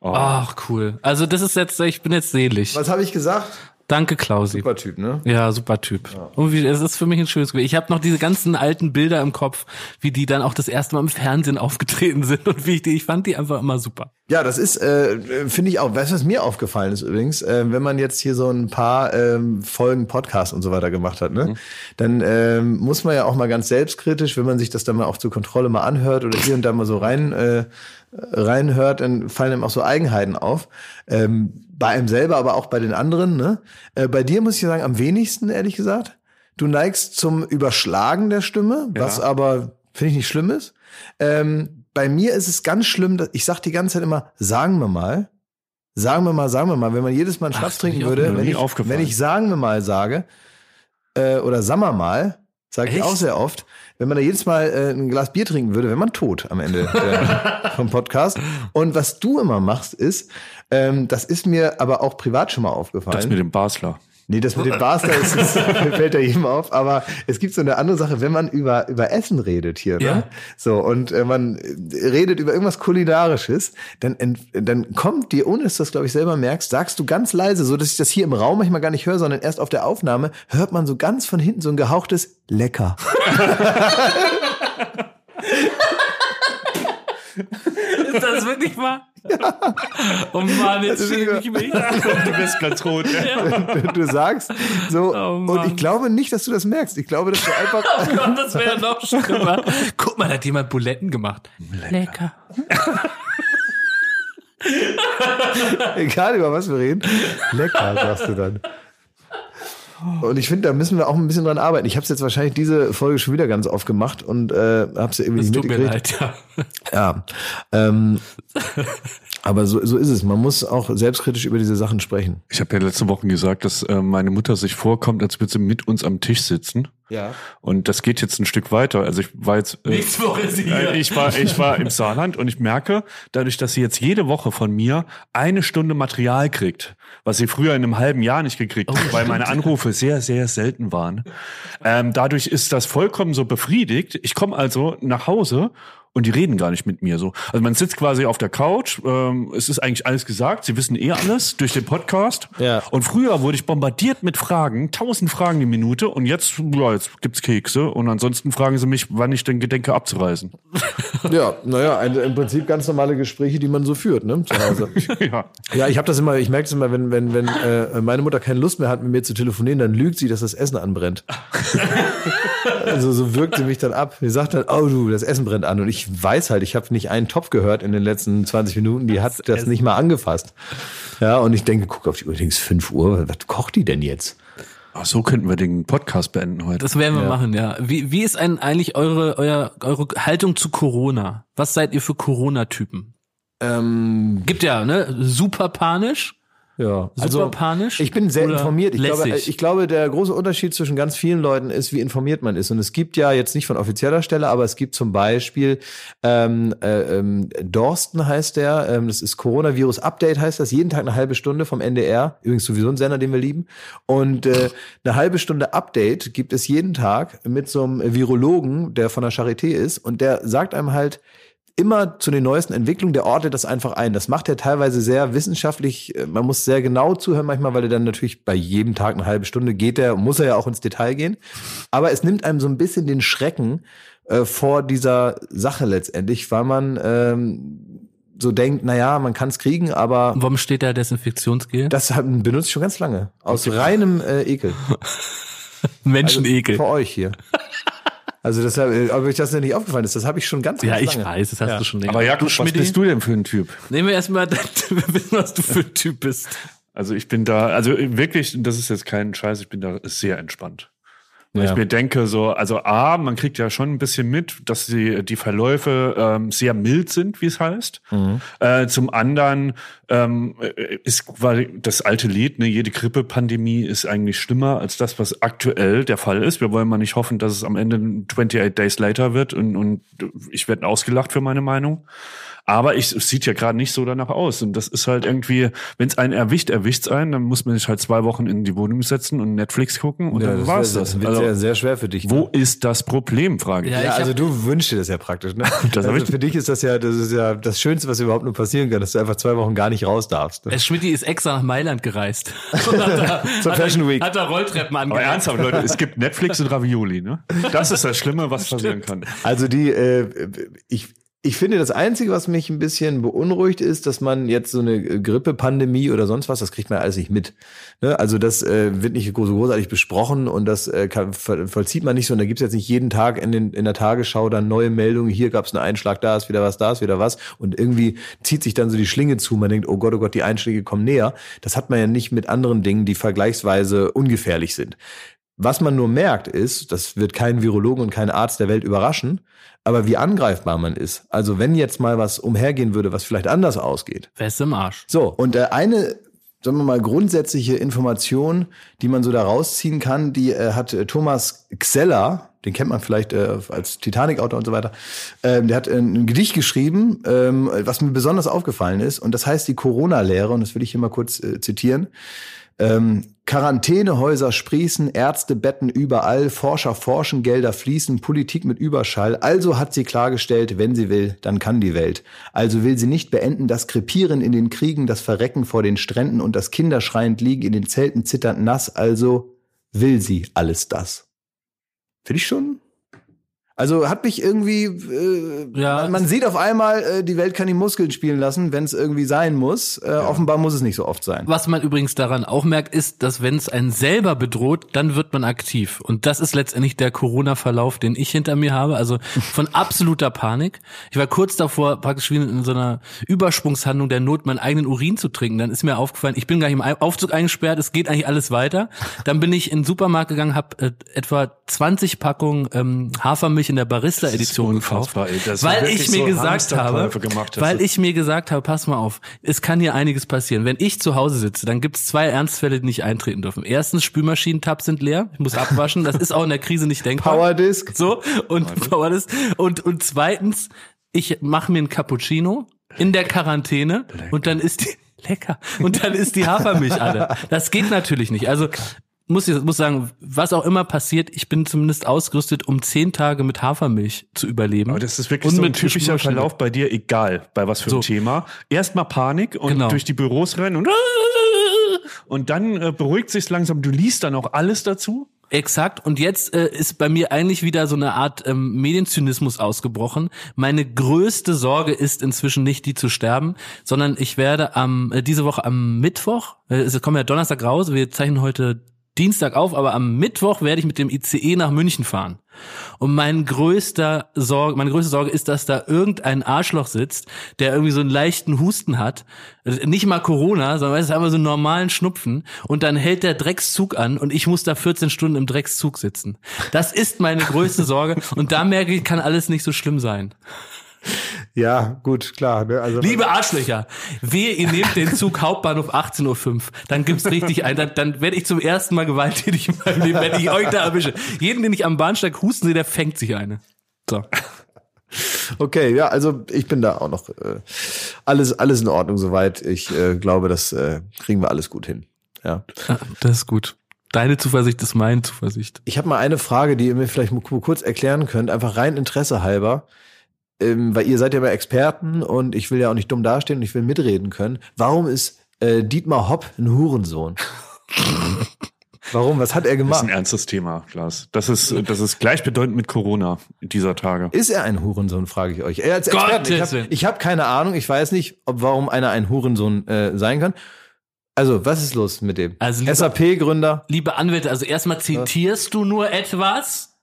Ach, cool. Also das ist jetzt, ich bin jetzt selig. Was habe ich gesagt? Danke, Klausi. Super Typ, ne? Ja, super Typ. Irgendwie, es ist für mich ein schönes Gefühl. Ich habe noch diese ganzen alten Bilder im Kopf, wie die dann auch das erste Mal im Fernsehen aufgetreten sind und wie ich die, ich fand die einfach immer super. Ja, das ist, äh, finde ich auch. Weißt du, was mir aufgefallen ist übrigens? Äh, wenn man jetzt hier so ein paar ähm, Folgen Podcast und so weiter gemacht hat, ne, dann ähm, muss man ja auch mal ganz selbstkritisch, wenn man sich das dann mal auch zur Kontrolle mal anhört oder hier und da mal so rein äh, reinhört, dann fallen einem auch so Eigenheiten auf. Ähm, bei einem selber, aber auch bei den anderen. Ne? Äh, bei dir muss ich sagen, am wenigsten, ehrlich gesagt. Du neigst zum Überschlagen der Stimme, was aber, finde ich, nicht schlimm ist. Ähm, bei mir ist es ganz schlimm, dass ich sag die ganze Zeit immer, sagen wir mal, sagen wir mal, sagen wir mal, wenn man jedes Mal einen Schnaps trinken würde, wenn ich, wenn ich sagen wir mal sage, äh, oder sammer mal, sage ich auch sehr oft, wenn man da jedes Mal äh, ein Glas Bier trinken würde, wäre man tot am Ende der, vom Podcast. Und was du immer machst, ist, ähm, das ist mir aber auch privat schon mal aufgefallen. Das mit dem Basler. Nee, das mit dem Basler ist, ist, fällt ja jedem auf. Aber es gibt so eine andere Sache, wenn man über, über Essen redet hier, ne? Ja. So, und äh, man redet über irgendwas Kulinarisches, dann, dann kommt dir, ohne dass du das, glaube ich, selber merkst, sagst du ganz leise, so dass ich das hier im Raum manchmal gar nicht höre, sondern erst auf der Aufnahme, hört man so ganz von hinten so ein gehauchtes Lecker. Ist das wirklich wahr? Oh Mann, jetzt wieder- ich mich. Du bist ganz rot. du sagst so, Oh, und ich glaube nicht, dass du das merkst. Ich glaube, dass du einfach, Oh Gott, das wäre noch schlimmer. Guck mal, da hat jemand Buletten gemacht. Lecker. egal über was wir reden, lecker, sagst du dann. Und ich finde, da müssen wir auch ein bisschen dran arbeiten. Ich habe es jetzt wahrscheinlich diese Folge schon wieder ganz oft gemacht und äh, habe es irgendwie Es nicht tut mir mitgekriegt. leid, ja. Ja. Ähm, aber so, so ist es. Man muss auch selbstkritisch über diese Sachen sprechen. Ich habe ja letzte Woche gesagt, dass äh, meine Mutter sich vorkommt, als würde sie mit uns am Tisch sitzen. Ja. Und das geht jetzt ein Stück weiter. Also ich war jetzt. Äh, Nächste Woche ist sie hier. äh, ich war, ich war im Saarland und ich merke, dadurch, dass sie jetzt jede Woche von mir eine Stunde Material kriegt, was sie früher in einem halben Jahr nicht gekriegt hat, weil meine Anrufe sehr, sehr selten waren. Ähm, dadurch ist das vollkommen so befriedigt. Ich komme also nach Hause und die reden gar nicht mit mir so. Also man sitzt quasi auf der Couch, ähm, es ist eigentlich alles gesagt, sie wissen eh alles durch den Podcast. Ja. Und früher wurde ich bombardiert mit Fragen, tausend Fragen die Minute und jetzt, ja, jetzt gibt's Kekse und ansonsten fragen sie mich, wann ich denn gedenke abzureisen. Ja, naja, ein, im Prinzip ganz normale Gespräche, die man so führt, ne? Zu Hause. ja. Ja, ich habe das immer, ich merke das immer, wenn, wenn, wenn äh, meine Mutter keine Lust mehr hat, mit mir zu telefonieren, dann lügt sie, dass das Essen anbrennt. also so wirkt sie mich dann ab. Sie sagt dann, oh du, das Essen brennt an. Und ich weiß halt, ich habe nicht einen Topf gehört in den letzten 20 Minuten, die hat das nicht mal angefasst. Ja, und ich denke, guck auf die Uhr, denkst 5 Uhr, was kocht die denn jetzt? Ach, so könnten wir den Podcast beenden heute. Das werden wir machen, ja. Wie, wie ist ein, eigentlich eure, euer, eure Haltung zu Corona? Was seid ihr für Corona-Typen? Ähm, Gibt ja, ne? Super panisch. Ja, also Super panisch Ich bin sehr informiert. Ich glaube, ich glaube, der große Unterschied zwischen ganz vielen Leuten ist, wie informiert man ist. Und es gibt ja jetzt nicht von offizieller Stelle, aber es gibt zum Beispiel ähm, äh, ähm, Dorsten heißt der. Ähm, das ist Coronavirus Update heißt das. Jeden Tag eine halbe Stunde vom NDR. Übrigens sowieso ein Sender, den wir lieben. Und äh, eine halbe Stunde Update gibt es jeden Tag mit so einem Virologen, der von der Charité ist. Und der sagt einem halt, immer zu den neuesten Entwicklungen, der ordnet das einfach ein. Das macht er teilweise sehr wissenschaftlich. Man muss sehr genau zuhören manchmal, weil er dann natürlich bei jedem Tag eine halbe Stunde geht er, muss er ja auch ins Detail gehen. Aber es nimmt einem so ein bisschen den Schrecken äh, vor dieser Sache letztendlich, weil man ähm, so denkt, na ja, man kann es kriegen, aber Warum steht da Desinfektionsgel? das benutze ich schon ganz lange. Aus reinem äh, Ekel. Menschenekel. Für euch hier. Also deshalb, äh, ob euch das denn nicht aufgefallen ist, das habe ich schon ganz, ja, ganz ich lange. weiß, das hast Ja. du schon länger. Aber Jakob, was bist du denn für ein Typ? Nehmen wir erstmal, was du für ein Typ bist. Also ich bin da, also wirklich, das ist jetzt kein Scheiß, ich bin da sehr entspannt. Weil Ja. Ich mir denke so, also A, man kriegt ja schon ein bisschen mit, dass die, die Verläufe ähm, sehr mild sind, wie es heißt. Äh, zum anderen ähm, äh, ist quasi das alte Lied, ne, jede Grippe-Pandemie ist eigentlich schlimmer als das, was aktuell der Fall ist. Wir wollen mal nicht hoffen, dass es am Ende 28 Days later wird und, und ich werde ausgelacht für meine Meinung. Aber ich, es sieht ja gerade nicht so danach aus. Und das ist halt irgendwie, wenn es einen erwischt, erwischt's einen, dann muss man sich halt zwei Wochen in die Wohnung setzen und Netflix gucken und Ja, dann das, war's wär- das. das wird Also, sehr, sehr schwer für dich. ne? wo ist das Problem, frage ich. Ja, Ja, ich also du wünschst dir das ja praktisch, ne? Das also für dich ist das ja, das ist ja das Schönste, was überhaupt nur passieren kann, dass du einfach zwei Wochen gar nicht raus darfst. Ne? Der Schmidti ist extra nach Mailand gereist. Da, Zur Fashion Week. Hat da Rolltreppen Aber angegangen. ernsthaft, Leute, es gibt Netflix und Ravioli, ne? Das ist das Schlimme, was passieren kann. Also die, äh, ich, ich finde, das Einzige, was mich ein bisschen beunruhigt, ist, dass man jetzt so eine Grippe-Pandemie oder sonst was, das kriegt man alles nicht mit. Ne? Also das äh, wird nicht groß, großartig besprochen und das äh, kann, voll- vollzieht man nicht so. Und da gibt's jetzt nicht jeden Tag in, den, in der Tagesschau dann neue Meldungen, hier gab's einen Einschlag, da ist wieder was, da ist wieder was. Und irgendwie zieht sich dann so die Schlinge zu. Man denkt, oh Gott, oh Gott, die Einschläge kommen näher. Das hat man ja nicht mit anderen Dingen, die vergleichsweise ungefährlich sind. Was man nur merkt ist, das wird kein Virologen und kein Arzt der Welt überraschen, aber wie angreifbar man ist. Also wenn jetzt mal was umhergehen würde, was vielleicht anders ausgeht. Fest im Arsch. So, und äh, eine, sagen wir mal, grundsätzliche Information, die man so da rausziehen kann, die äh, hat äh, Thomas Xeller, den kennt man vielleicht äh, als Titanic-Autor und so weiter, ähm, der hat äh, ein Gedicht geschrieben, ähm, was mir besonders aufgefallen ist, und das heißt die Corona-Lehre, und das will ich hier mal kurz äh, zitieren. Ähm, Quarantänehäuser sprießen, Ärzte betten überall, Forscher forschen, Gelder fließen, Politik mit Überschall. Also hat sie klargestellt, wenn sie will, dann kann die Welt. Also will sie nicht beenden das Krepieren in den Kriegen, das Verrecken vor den Stränden und das Kinderschreiend liegen in den Zelten zitternd nass. Also will sie alles das. Finde ich schon. Also hat mich irgendwie, äh, Ja. man, man sieht auf einmal, äh, die Welt kann die Muskeln spielen lassen, wenn es irgendwie sein muss. Äh, Offenbar muss es nicht so oft sein. Was man übrigens daran auch merkt, ist, dass wenn es einen selber bedroht, dann wird man aktiv. Und das ist letztendlich der Corona-Verlauf, den ich hinter mir habe. Also von absoluter Panik. Ich war kurz davor, praktisch wie in so einer Übersprungshandlung der Not, meinen eigenen Urin zu trinken. Dann ist mir aufgefallen, ich bin gar nicht im Aufzug eingesperrt, es geht eigentlich alles weiter. Dann bin ich in den Supermarkt gegangen, habe äh, etwa 20 Packungen ähm, Hafermilch in der Barista-Edition gekauft. weil ich mir so gesagt habe, weil ich mir gesagt habe, pass mal auf, es kann hier einiges passieren. Wenn ich zu Hause sitze, dann gibt es zwei Ernstfälle, die nicht eintreten dürfen. Erstens, Spülmaschinentabs sind leer, ich muss abwaschen, das ist auch in der Krise nicht denkbar. Powerdisk. So, und Powerdisk. Und, und zweitens, ich mache mir einen Cappuccino in der Quarantäne und dann ist die, lecker, und dann ist die Hafermilch alle. Das geht natürlich nicht. Also, muss ich muss sagen, was auch immer passiert, ich bin zumindest ausgerüstet, um zehn Tage mit Hafermilch zu überleben. Aber das ist wirklich Und so ein typischer. Verlauf bei dir, egal bei was für So. ein Thema. Erstmal Panik und Genau. durch die Büros rennen und und dann äh, beruhigt sich's langsam. Du liest dann auch alles dazu. Exakt. Und jetzt äh, ist bei mir eigentlich wieder so eine Art ähm, Medienzynismus ausgebrochen. Meine größte Sorge ist inzwischen nicht, die zu sterben, sondern ich werde am äh, diese Woche am Mittwoch, äh, es kommt ja Donnerstag raus, wir zeichnen heute Dienstag auf, aber am Mittwoch werde ich mit dem ICE nach München fahren. Und mein größter Sorge, meine größte Sorge ist, dass da irgendein Arschloch sitzt, der irgendwie so einen leichten Husten hat. Nicht mal Corona, sondern es ist einfach so einen normalen Schnupfen. Und dann hält der Dreckszug an und ich muss da 14 Stunden im Dreckszug sitzen. Das ist meine größte Sorge. Und da merke ich, kann alles nicht so schlimm sein. Ja, gut, klar. Ne? Also, Liebe Arschlöcher, wehe, ihr nehmt den Zug Hauptbahnhof 18.05 Uhr. Dann gibt's richtig ein. Dann, dann werde ich zum ersten Mal gewalttätig in meinem Leben, wenn ich euch da erwische. Jeden, den ich am Bahnsteig husten sehe, der fängt sich eine. So. Okay, ja, also ich bin da auch noch äh, alles alles in Ordnung soweit. Ich äh, glaube, das äh, kriegen wir alles gut hin. Ja. Das ist gut. Deine Zuversicht ist meine Zuversicht. Ich habe mal eine Frage, die ihr mir vielleicht mal kurz erklären könnt, einfach rein Interesse halber. Ähm, weil ihr seid ja mal Experten und ich will ja auch nicht dumm dastehen und ich will mitreden können. Warum ist äh, Dietmar Hopp ein Hurensohn? Warum? Was hat er Das ist gemacht? ein ernstes Thema, Klaas. Das ist, das ist gleichbedeutend mit Corona dieser Tage. Ist er ein Hurensohn, frage ich euch. Er als Experte, ich habe hab keine Ahnung, ich weiß nicht, ob warum einer ein Hurensohn äh, sein kann. Also, was ist los mit dem? Also, SAP-Gründer. Liebe Anwälte, also erstmal zitierst du nur etwas,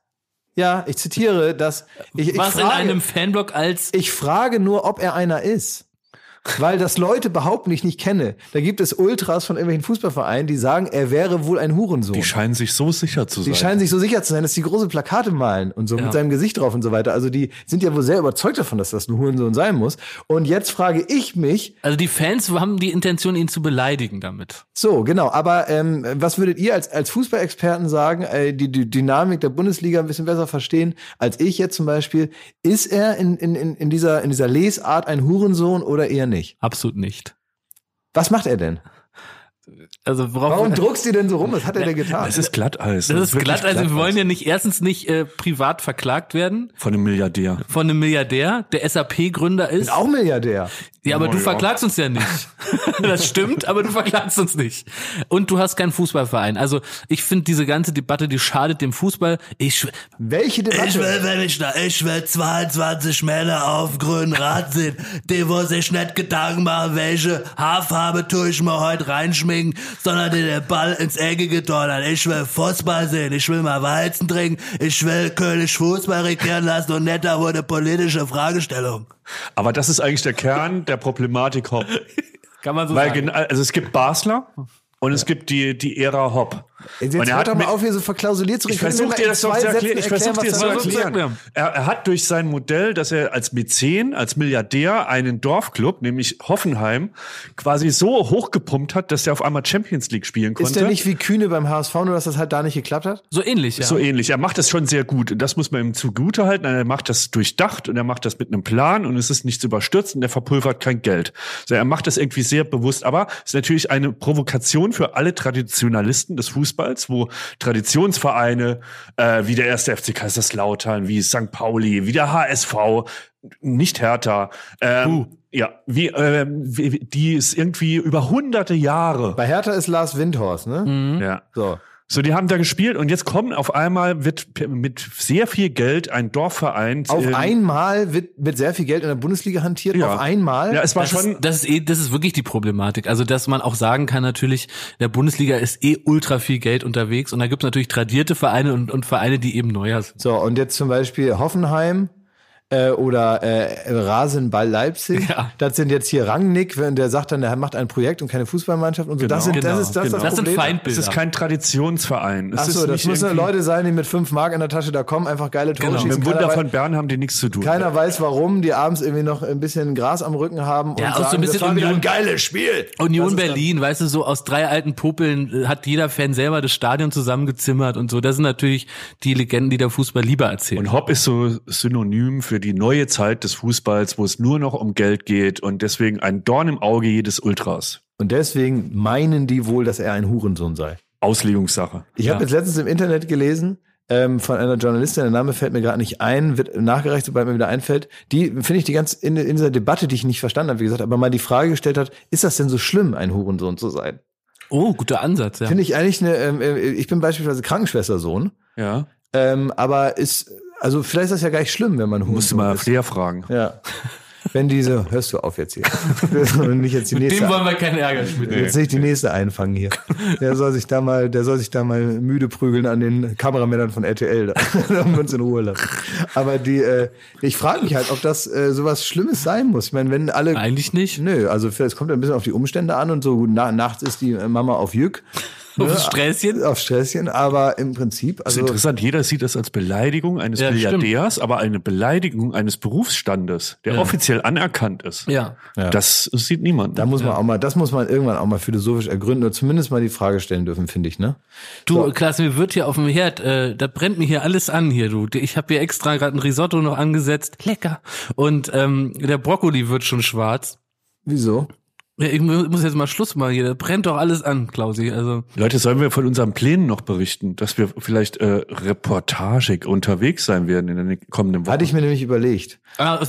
Ja, ich zitiere das. Ich, ich, was in frage, einem Fanblog als ich frage nur, ob er einer ist. Weil das Leute behaupten, ich nicht kenne. Da gibt es Ultras von irgendwelchen Fußballvereinen, die sagen, er wäre wohl ein Hurensohn. Die scheinen sich so sicher zu sein. Die scheinen sich so sicher zu sein, dass die große Plakate malen und so Ja. mit seinem Gesicht drauf und so weiter. Also die sind ja wohl sehr überzeugt davon, dass das ein Hurensohn sein muss. Und jetzt frage ich mich, also die Fans haben die Intention, ihn zu beleidigen damit. so genau, aber ähm, was würdet ihr als, als Fußballexperten sagen, äh, die, die Dynamik der Bundesliga ein bisschen besser verstehen als ich jetzt zum Beispiel? Ist er in, in, in, in, dieser, in dieser Lesart ein Hurensohn oder eher nicht? Absolut nicht. Was macht er denn? Also worauf Warum druckst du denn so rum? Was hat er denn getan? Das ist Glatteis. das ist wirklich glatt, also wir Glatteis. wollen ja nicht erstens nicht äh, privat verklagt werden Von einem Milliardär. von einem Milliardär, der SAP-Gründer ist. auch Milliardär. Ja, aber Oh, du ja. verklagst uns ja nicht. das stimmt, aber du verklagst uns nicht. Und du hast keinen Fußballverein. Also ich finde diese ganze Debatte, die schadet dem Fußball. Ich Welche Ich will, Debatte? wenn ich da, ich will 22 Männer auf grünen Rad sehen, die wo sich nicht Gedanken machen, welche Haarfarbe tue ich mir heute reinschminken, sondern die den Ball ins Eckige donnern. Ich will Fußball sehen, ich will mal Weizen trinken, ich will König Fußball regieren lassen und da wurde politische Fragestellung. Aber das ist eigentlich der Kern der Problematik Hopp. kann man so Weil sagen. gen- also es gibt Basler und es gibt die, die Ära Hopp. Jetzt Und er hört hat doch mal auf, hier so verklausuliert zu Ich reden. Ihr versuche dir das doch zwei zu erklären. Ich versuche dir das zu ich erklären? Er, er hat durch sein Modell, dass er als Mäzen, als Milliardär einen Dorfclub, nämlich Hoffenheim, quasi so hochgepumpt hat, dass er auf einmal Champions League spielen konnte. Ist der nicht wie Kühne beim HSV, nur dass das halt da nicht geklappt hat? so ähnlich, ja. So ähnlich. Er macht das schon sehr gut. Und das muss man ihm zugute halten. Er macht das durchdacht und er macht das mit einem Plan und es ist nichts überstürzt und er verpulvert kein Geld. Also er macht das irgendwie sehr bewusst. Aber es ist natürlich eine Provokation für alle Traditionalisten des Fußballs, wo Traditionsvereine äh, wie der erste FC Kaiserslautern, wie St. Pauli, wie der HSV, nicht Hertha, ähm, ja, wie, ähm, wie, die es irgendwie über hunderte Jahre, Bei Hertha ist Lars Windhorst, ne? ja, So. So, die haben da gespielt und jetzt kommen auf einmal wird mit sehr viel Geld ein Dorfverein. Auf ähm, einmal wird mit sehr viel Geld in der Bundesliga hantiert. Ja. Auf einmal. Ja, es war Das schon. ist, das ist eh, das ist wirklich die Problematik. Also, dass man auch sagen kann, natürlich, in der Bundesliga ist eh ultra viel Geld unterwegs und da gibt es natürlich tradierte Vereine und, und Vereine, die eben neuer sind. So, und jetzt zum Beispiel Hoffenheim äh, oder äh, Rasenball Leipzig. Ja. Das sind jetzt hier Rangnick, wenn der sagt dann, der macht ein Projekt und keine Fußballmannschaft und so. das, sind, Genau, das ist das, genau. das, Das sind Problem. es Feindbilder. ist kein Traditionsverein. Es Ach so, ist das nicht müssen irgendwie- Leute sein, die mit fünf Mark in der Tasche da kommen, einfach geile Tore Genau. schießen. Mit dem Wunder von Bern haben die nichts zu tun. keiner weiß warum, die abends irgendwie noch ein bisschen Gras am Rücken haben Ja, und auch so sagen, ein bisschen das war wieder ein Union- geiles Spiel. Union Berlin, weißt du, so aus drei alten Popeln äh, hat jeder Fan selber das Stadion zusammengezimmert und so. Das sind natürlich die Legenden, die der Fußball lieber erzählt. Und Hopp ist so synonym für die neue Zeit des Fußballs, wo es nur noch um Geld geht und deswegen ein Dorn im Auge jedes Ultras. Und deswegen meinen die wohl, dass er ein Hurensohn sei. Auslegungssache. Ich Ja. habe jetzt letztens im Internet gelesen, ähm, von einer Journalistin, der Name fällt mir gerade nicht ein, wird nachgereicht, sobald mir wieder einfällt. Die finde ich die ganz in, in dieser Debatte, die ich nicht verstanden habe, wie gesagt, aber mal die Frage gestellt hat, ist das denn so schlimm, ein Hurensohn zu sein? oh, guter Ansatz, ja. Finde ich eigentlich eine, ähm, äh, ich bin beispielsweise Krankenschwestersohn, Ja. ähm, aber ist, also vielleicht ist das ja gar nicht schlimm, wenn man Hurensohn Musst du mal ist. Flair fragen. Ja. Wenn diese, hörst du auf jetzt hier. Und nicht jetzt die Mit nächste. dem wollen wir keinen Ärger schmieden. Jetzt nicht die nächste einfangen hier. Der soll sich da mal, der soll sich da mal müde prügeln an den Kameramännern von RTL, da haben wir uns in Ruhe lassen. Aber die, äh, ich frage mich halt, ob das äh, sowas Schlimmes sein muss. Ich meine, wenn alle, Eigentlich nicht. nö, also es kommt ein bisschen auf die Umstände an und so. Na, nachts ist die Mama auf Jück. Auf das Sträßchen. Auf Sträßchen, aber im Prinzip, Das ist also interessant, jeder sieht das als Beleidigung eines Ja, Milliardärs, aber eine Beleidigung eines Berufsstandes, der offiziell anerkannt ist. Ja. Das sieht niemand. da muss man auch mal, das muss man irgendwann auch mal philosophisch ergründen oder zumindest mal die Frage stellen dürfen, finde ich, ne? Du, Klaas, mir wird hier auf dem Herd, äh, da brennt mir hier alles an hier, du. Ich habe hier extra gerade ein Risotto noch angesetzt. Lecker. Und ähm, der Brokkoli wird schon schwarz. Wieso? Ja, ich mu- muss jetzt mal Schluss machen hier. Da brennt doch alles an, Klausi. Also Leute, sollen wir von unseren Plänen noch berichten, dass wir vielleicht äh, reportagig unterwegs sein werden in den kommenden Wochen? Hatte ich mir nämlich überlegt. ah,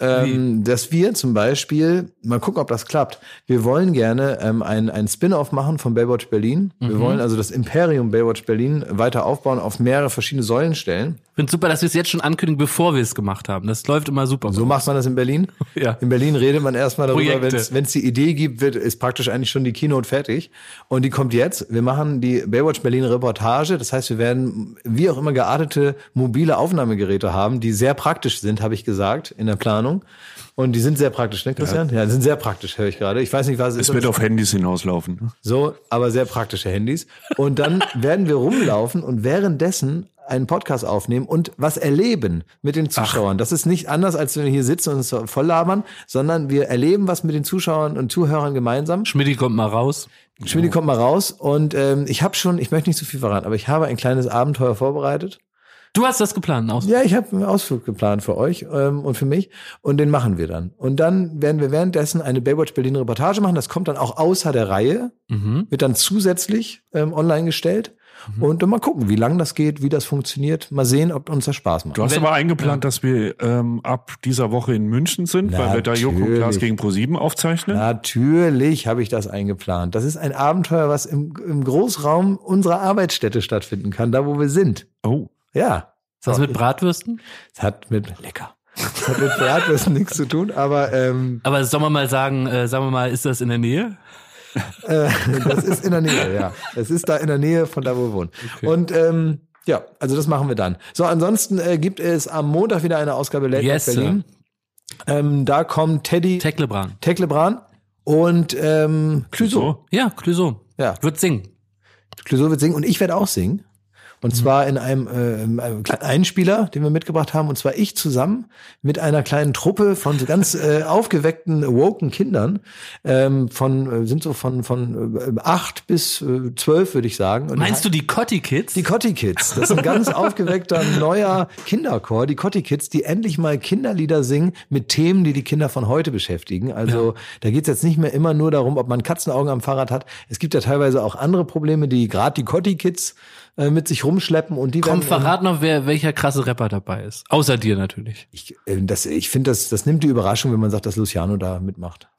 ähm, dass wir zum Beispiel, mal gucken, ob das klappt. Wir wollen gerne ähm, ein, ein Spin-off machen von Baywatch Berlin. Wir wollen also das Imperium Baywatch Berlin weiter aufbauen, auf mehrere verschiedene Säulen stellen. Ich finde super, dass wir es jetzt schon ankündigen, bevor wir es gemacht haben. Das läuft immer super. So macht man das in Berlin. Ja. In Berlin redet man erstmal darüber, wenn es die Idee gibt, wird, ist praktisch eigentlich schon die Keynote fertig. Und die kommt jetzt. Wir machen die Baywatch Berlin Reportage. Das heißt, wir werden wie auch immer geartete mobile Aufnahmegeräte haben, die sehr praktisch sind, habe ich gesagt, in der Planung. Und die sind sehr praktisch, ne, Christian? Ja, die sind sehr praktisch, höre ich gerade. Ich weiß nicht, was es wird auf Handys hinauslaufen. so, aber sehr praktische Handys. Und dann werden wir rumlaufen und währenddessen einen Podcast aufnehmen und was erleben mit den Zuschauern. Das ist nicht anders, als wenn wir hier sitzen und uns voll labern, sondern wir erleben was mit den Zuschauern und Zuhörern gemeinsam. Schmidti kommt mal raus. Schmidi kommt mal raus und ähm, ich habe schon, ich möchte nicht zu viel verraten, aber ich habe ein kleines Abenteuer vorbereitet. Du hast das geplant, aus. Ja, ich habe einen Ausflug geplant für euch ähm, und für mich und den machen wir dann. Und dann werden wir währenddessen eine Baywatch Berlin Reportage machen. Das kommt dann auch außer der Reihe, Mhm. wird dann zusätzlich ähm, online gestellt. Und dann mal gucken, wie lang das geht, wie das funktioniert. Mal sehen, ob uns das Spaß macht. Du hast Wenn- aber eingeplant, dass wir ähm, ab dieser Woche in München sind, weil wir da Joko und Klaas Natürlich. gegen ProSieben aufzeichnen. Natürlich habe ich das eingeplant. Das ist ein Abenteuer, was im, im Großraum unserer Arbeitsstätte stattfinden kann, da wo wir sind. Oh. Ja. Was mit Bratwürsten? Es hat mit lecker. Es hat mit Bratwürsten nichts zu tun, aber ähm, Aber sollen wir mal sagen, äh, sagen wir mal, ist das in der Nähe? Äh, das ist in der Nähe, ja. Es ist da in der Nähe von da, wo wir wohnen. Und ähm, ja, also das machen wir dann. So, ansonsten äh, gibt es am Montag wieder eine Ausgabe Late Yes, Berlin. Ähm, da kommen Teddy, Teklebran. Teklebran und ähm, Clouseau. Ja, Clouseau. Ja. Wird singen. Clouseau wird singen und ich werde auch singen. Und zwar in einem, äh, in einem kleinen Einspieler, den wir mitgebracht haben. Und zwar ich zusammen mit einer kleinen Truppe von so ganz äh, aufgeweckten, woken Kindern. Ähm, von, äh, sind so von, von äh, acht bis äh, zwölf, würde ich sagen. Und Meinst du die Cotti Kids? Die Cotti Kids. Das ist ein ganz aufgeweckter neuer Kinderchor. Die Cotti Kids, die endlich mal Kinderlieder singen mit Themen, die die Kinder von heute beschäftigen. Also da geht's jetzt nicht mehr immer nur darum, ob man Katzenaugen am Fahrrad hat. Es gibt ja teilweise auch andere Probleme, die gerade die Cotti Kids äh, mit sich rumschleppen und die Komm, werden verrat noch, wer, welcher krasse Rapper dabei ist. Außer dir natürlich. ich, äh, das, ich finde, das, das nimmt die Überraschung, wenn man sagt, dass Luciano da mitmacht.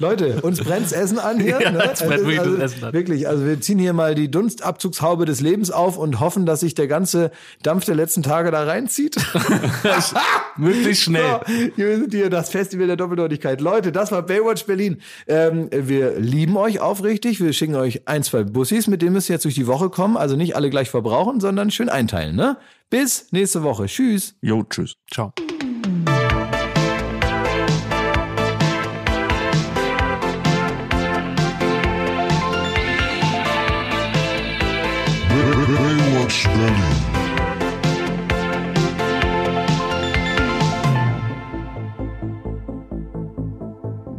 Leute, uns brennt's Essen an hier. Ja, ne? uns brennt Es ist wirklich das also, Essen an. Wirklich, also wir ziehen hier mal die Dunstabzugshaube des Lebens auf und hoffen, dass sich der ganze Dampf der letzten Tage da reinzieht. Möglichst schnell. So, hier sind hier das Festival der Doppeldeutigkeit. Leute, das war Baywatch Berlin. Ähm, wir lieben euch aufrichtig. Wir schicken euch ein, zwei Bussis, mit denen müsst ihr jetzt durch die Woche kommen. Also nicht alle gleich verbrauchen, sondern schön einteilen. Ne? Bis nächste Woche. Tschüss. Jo, tschüss. Ciao.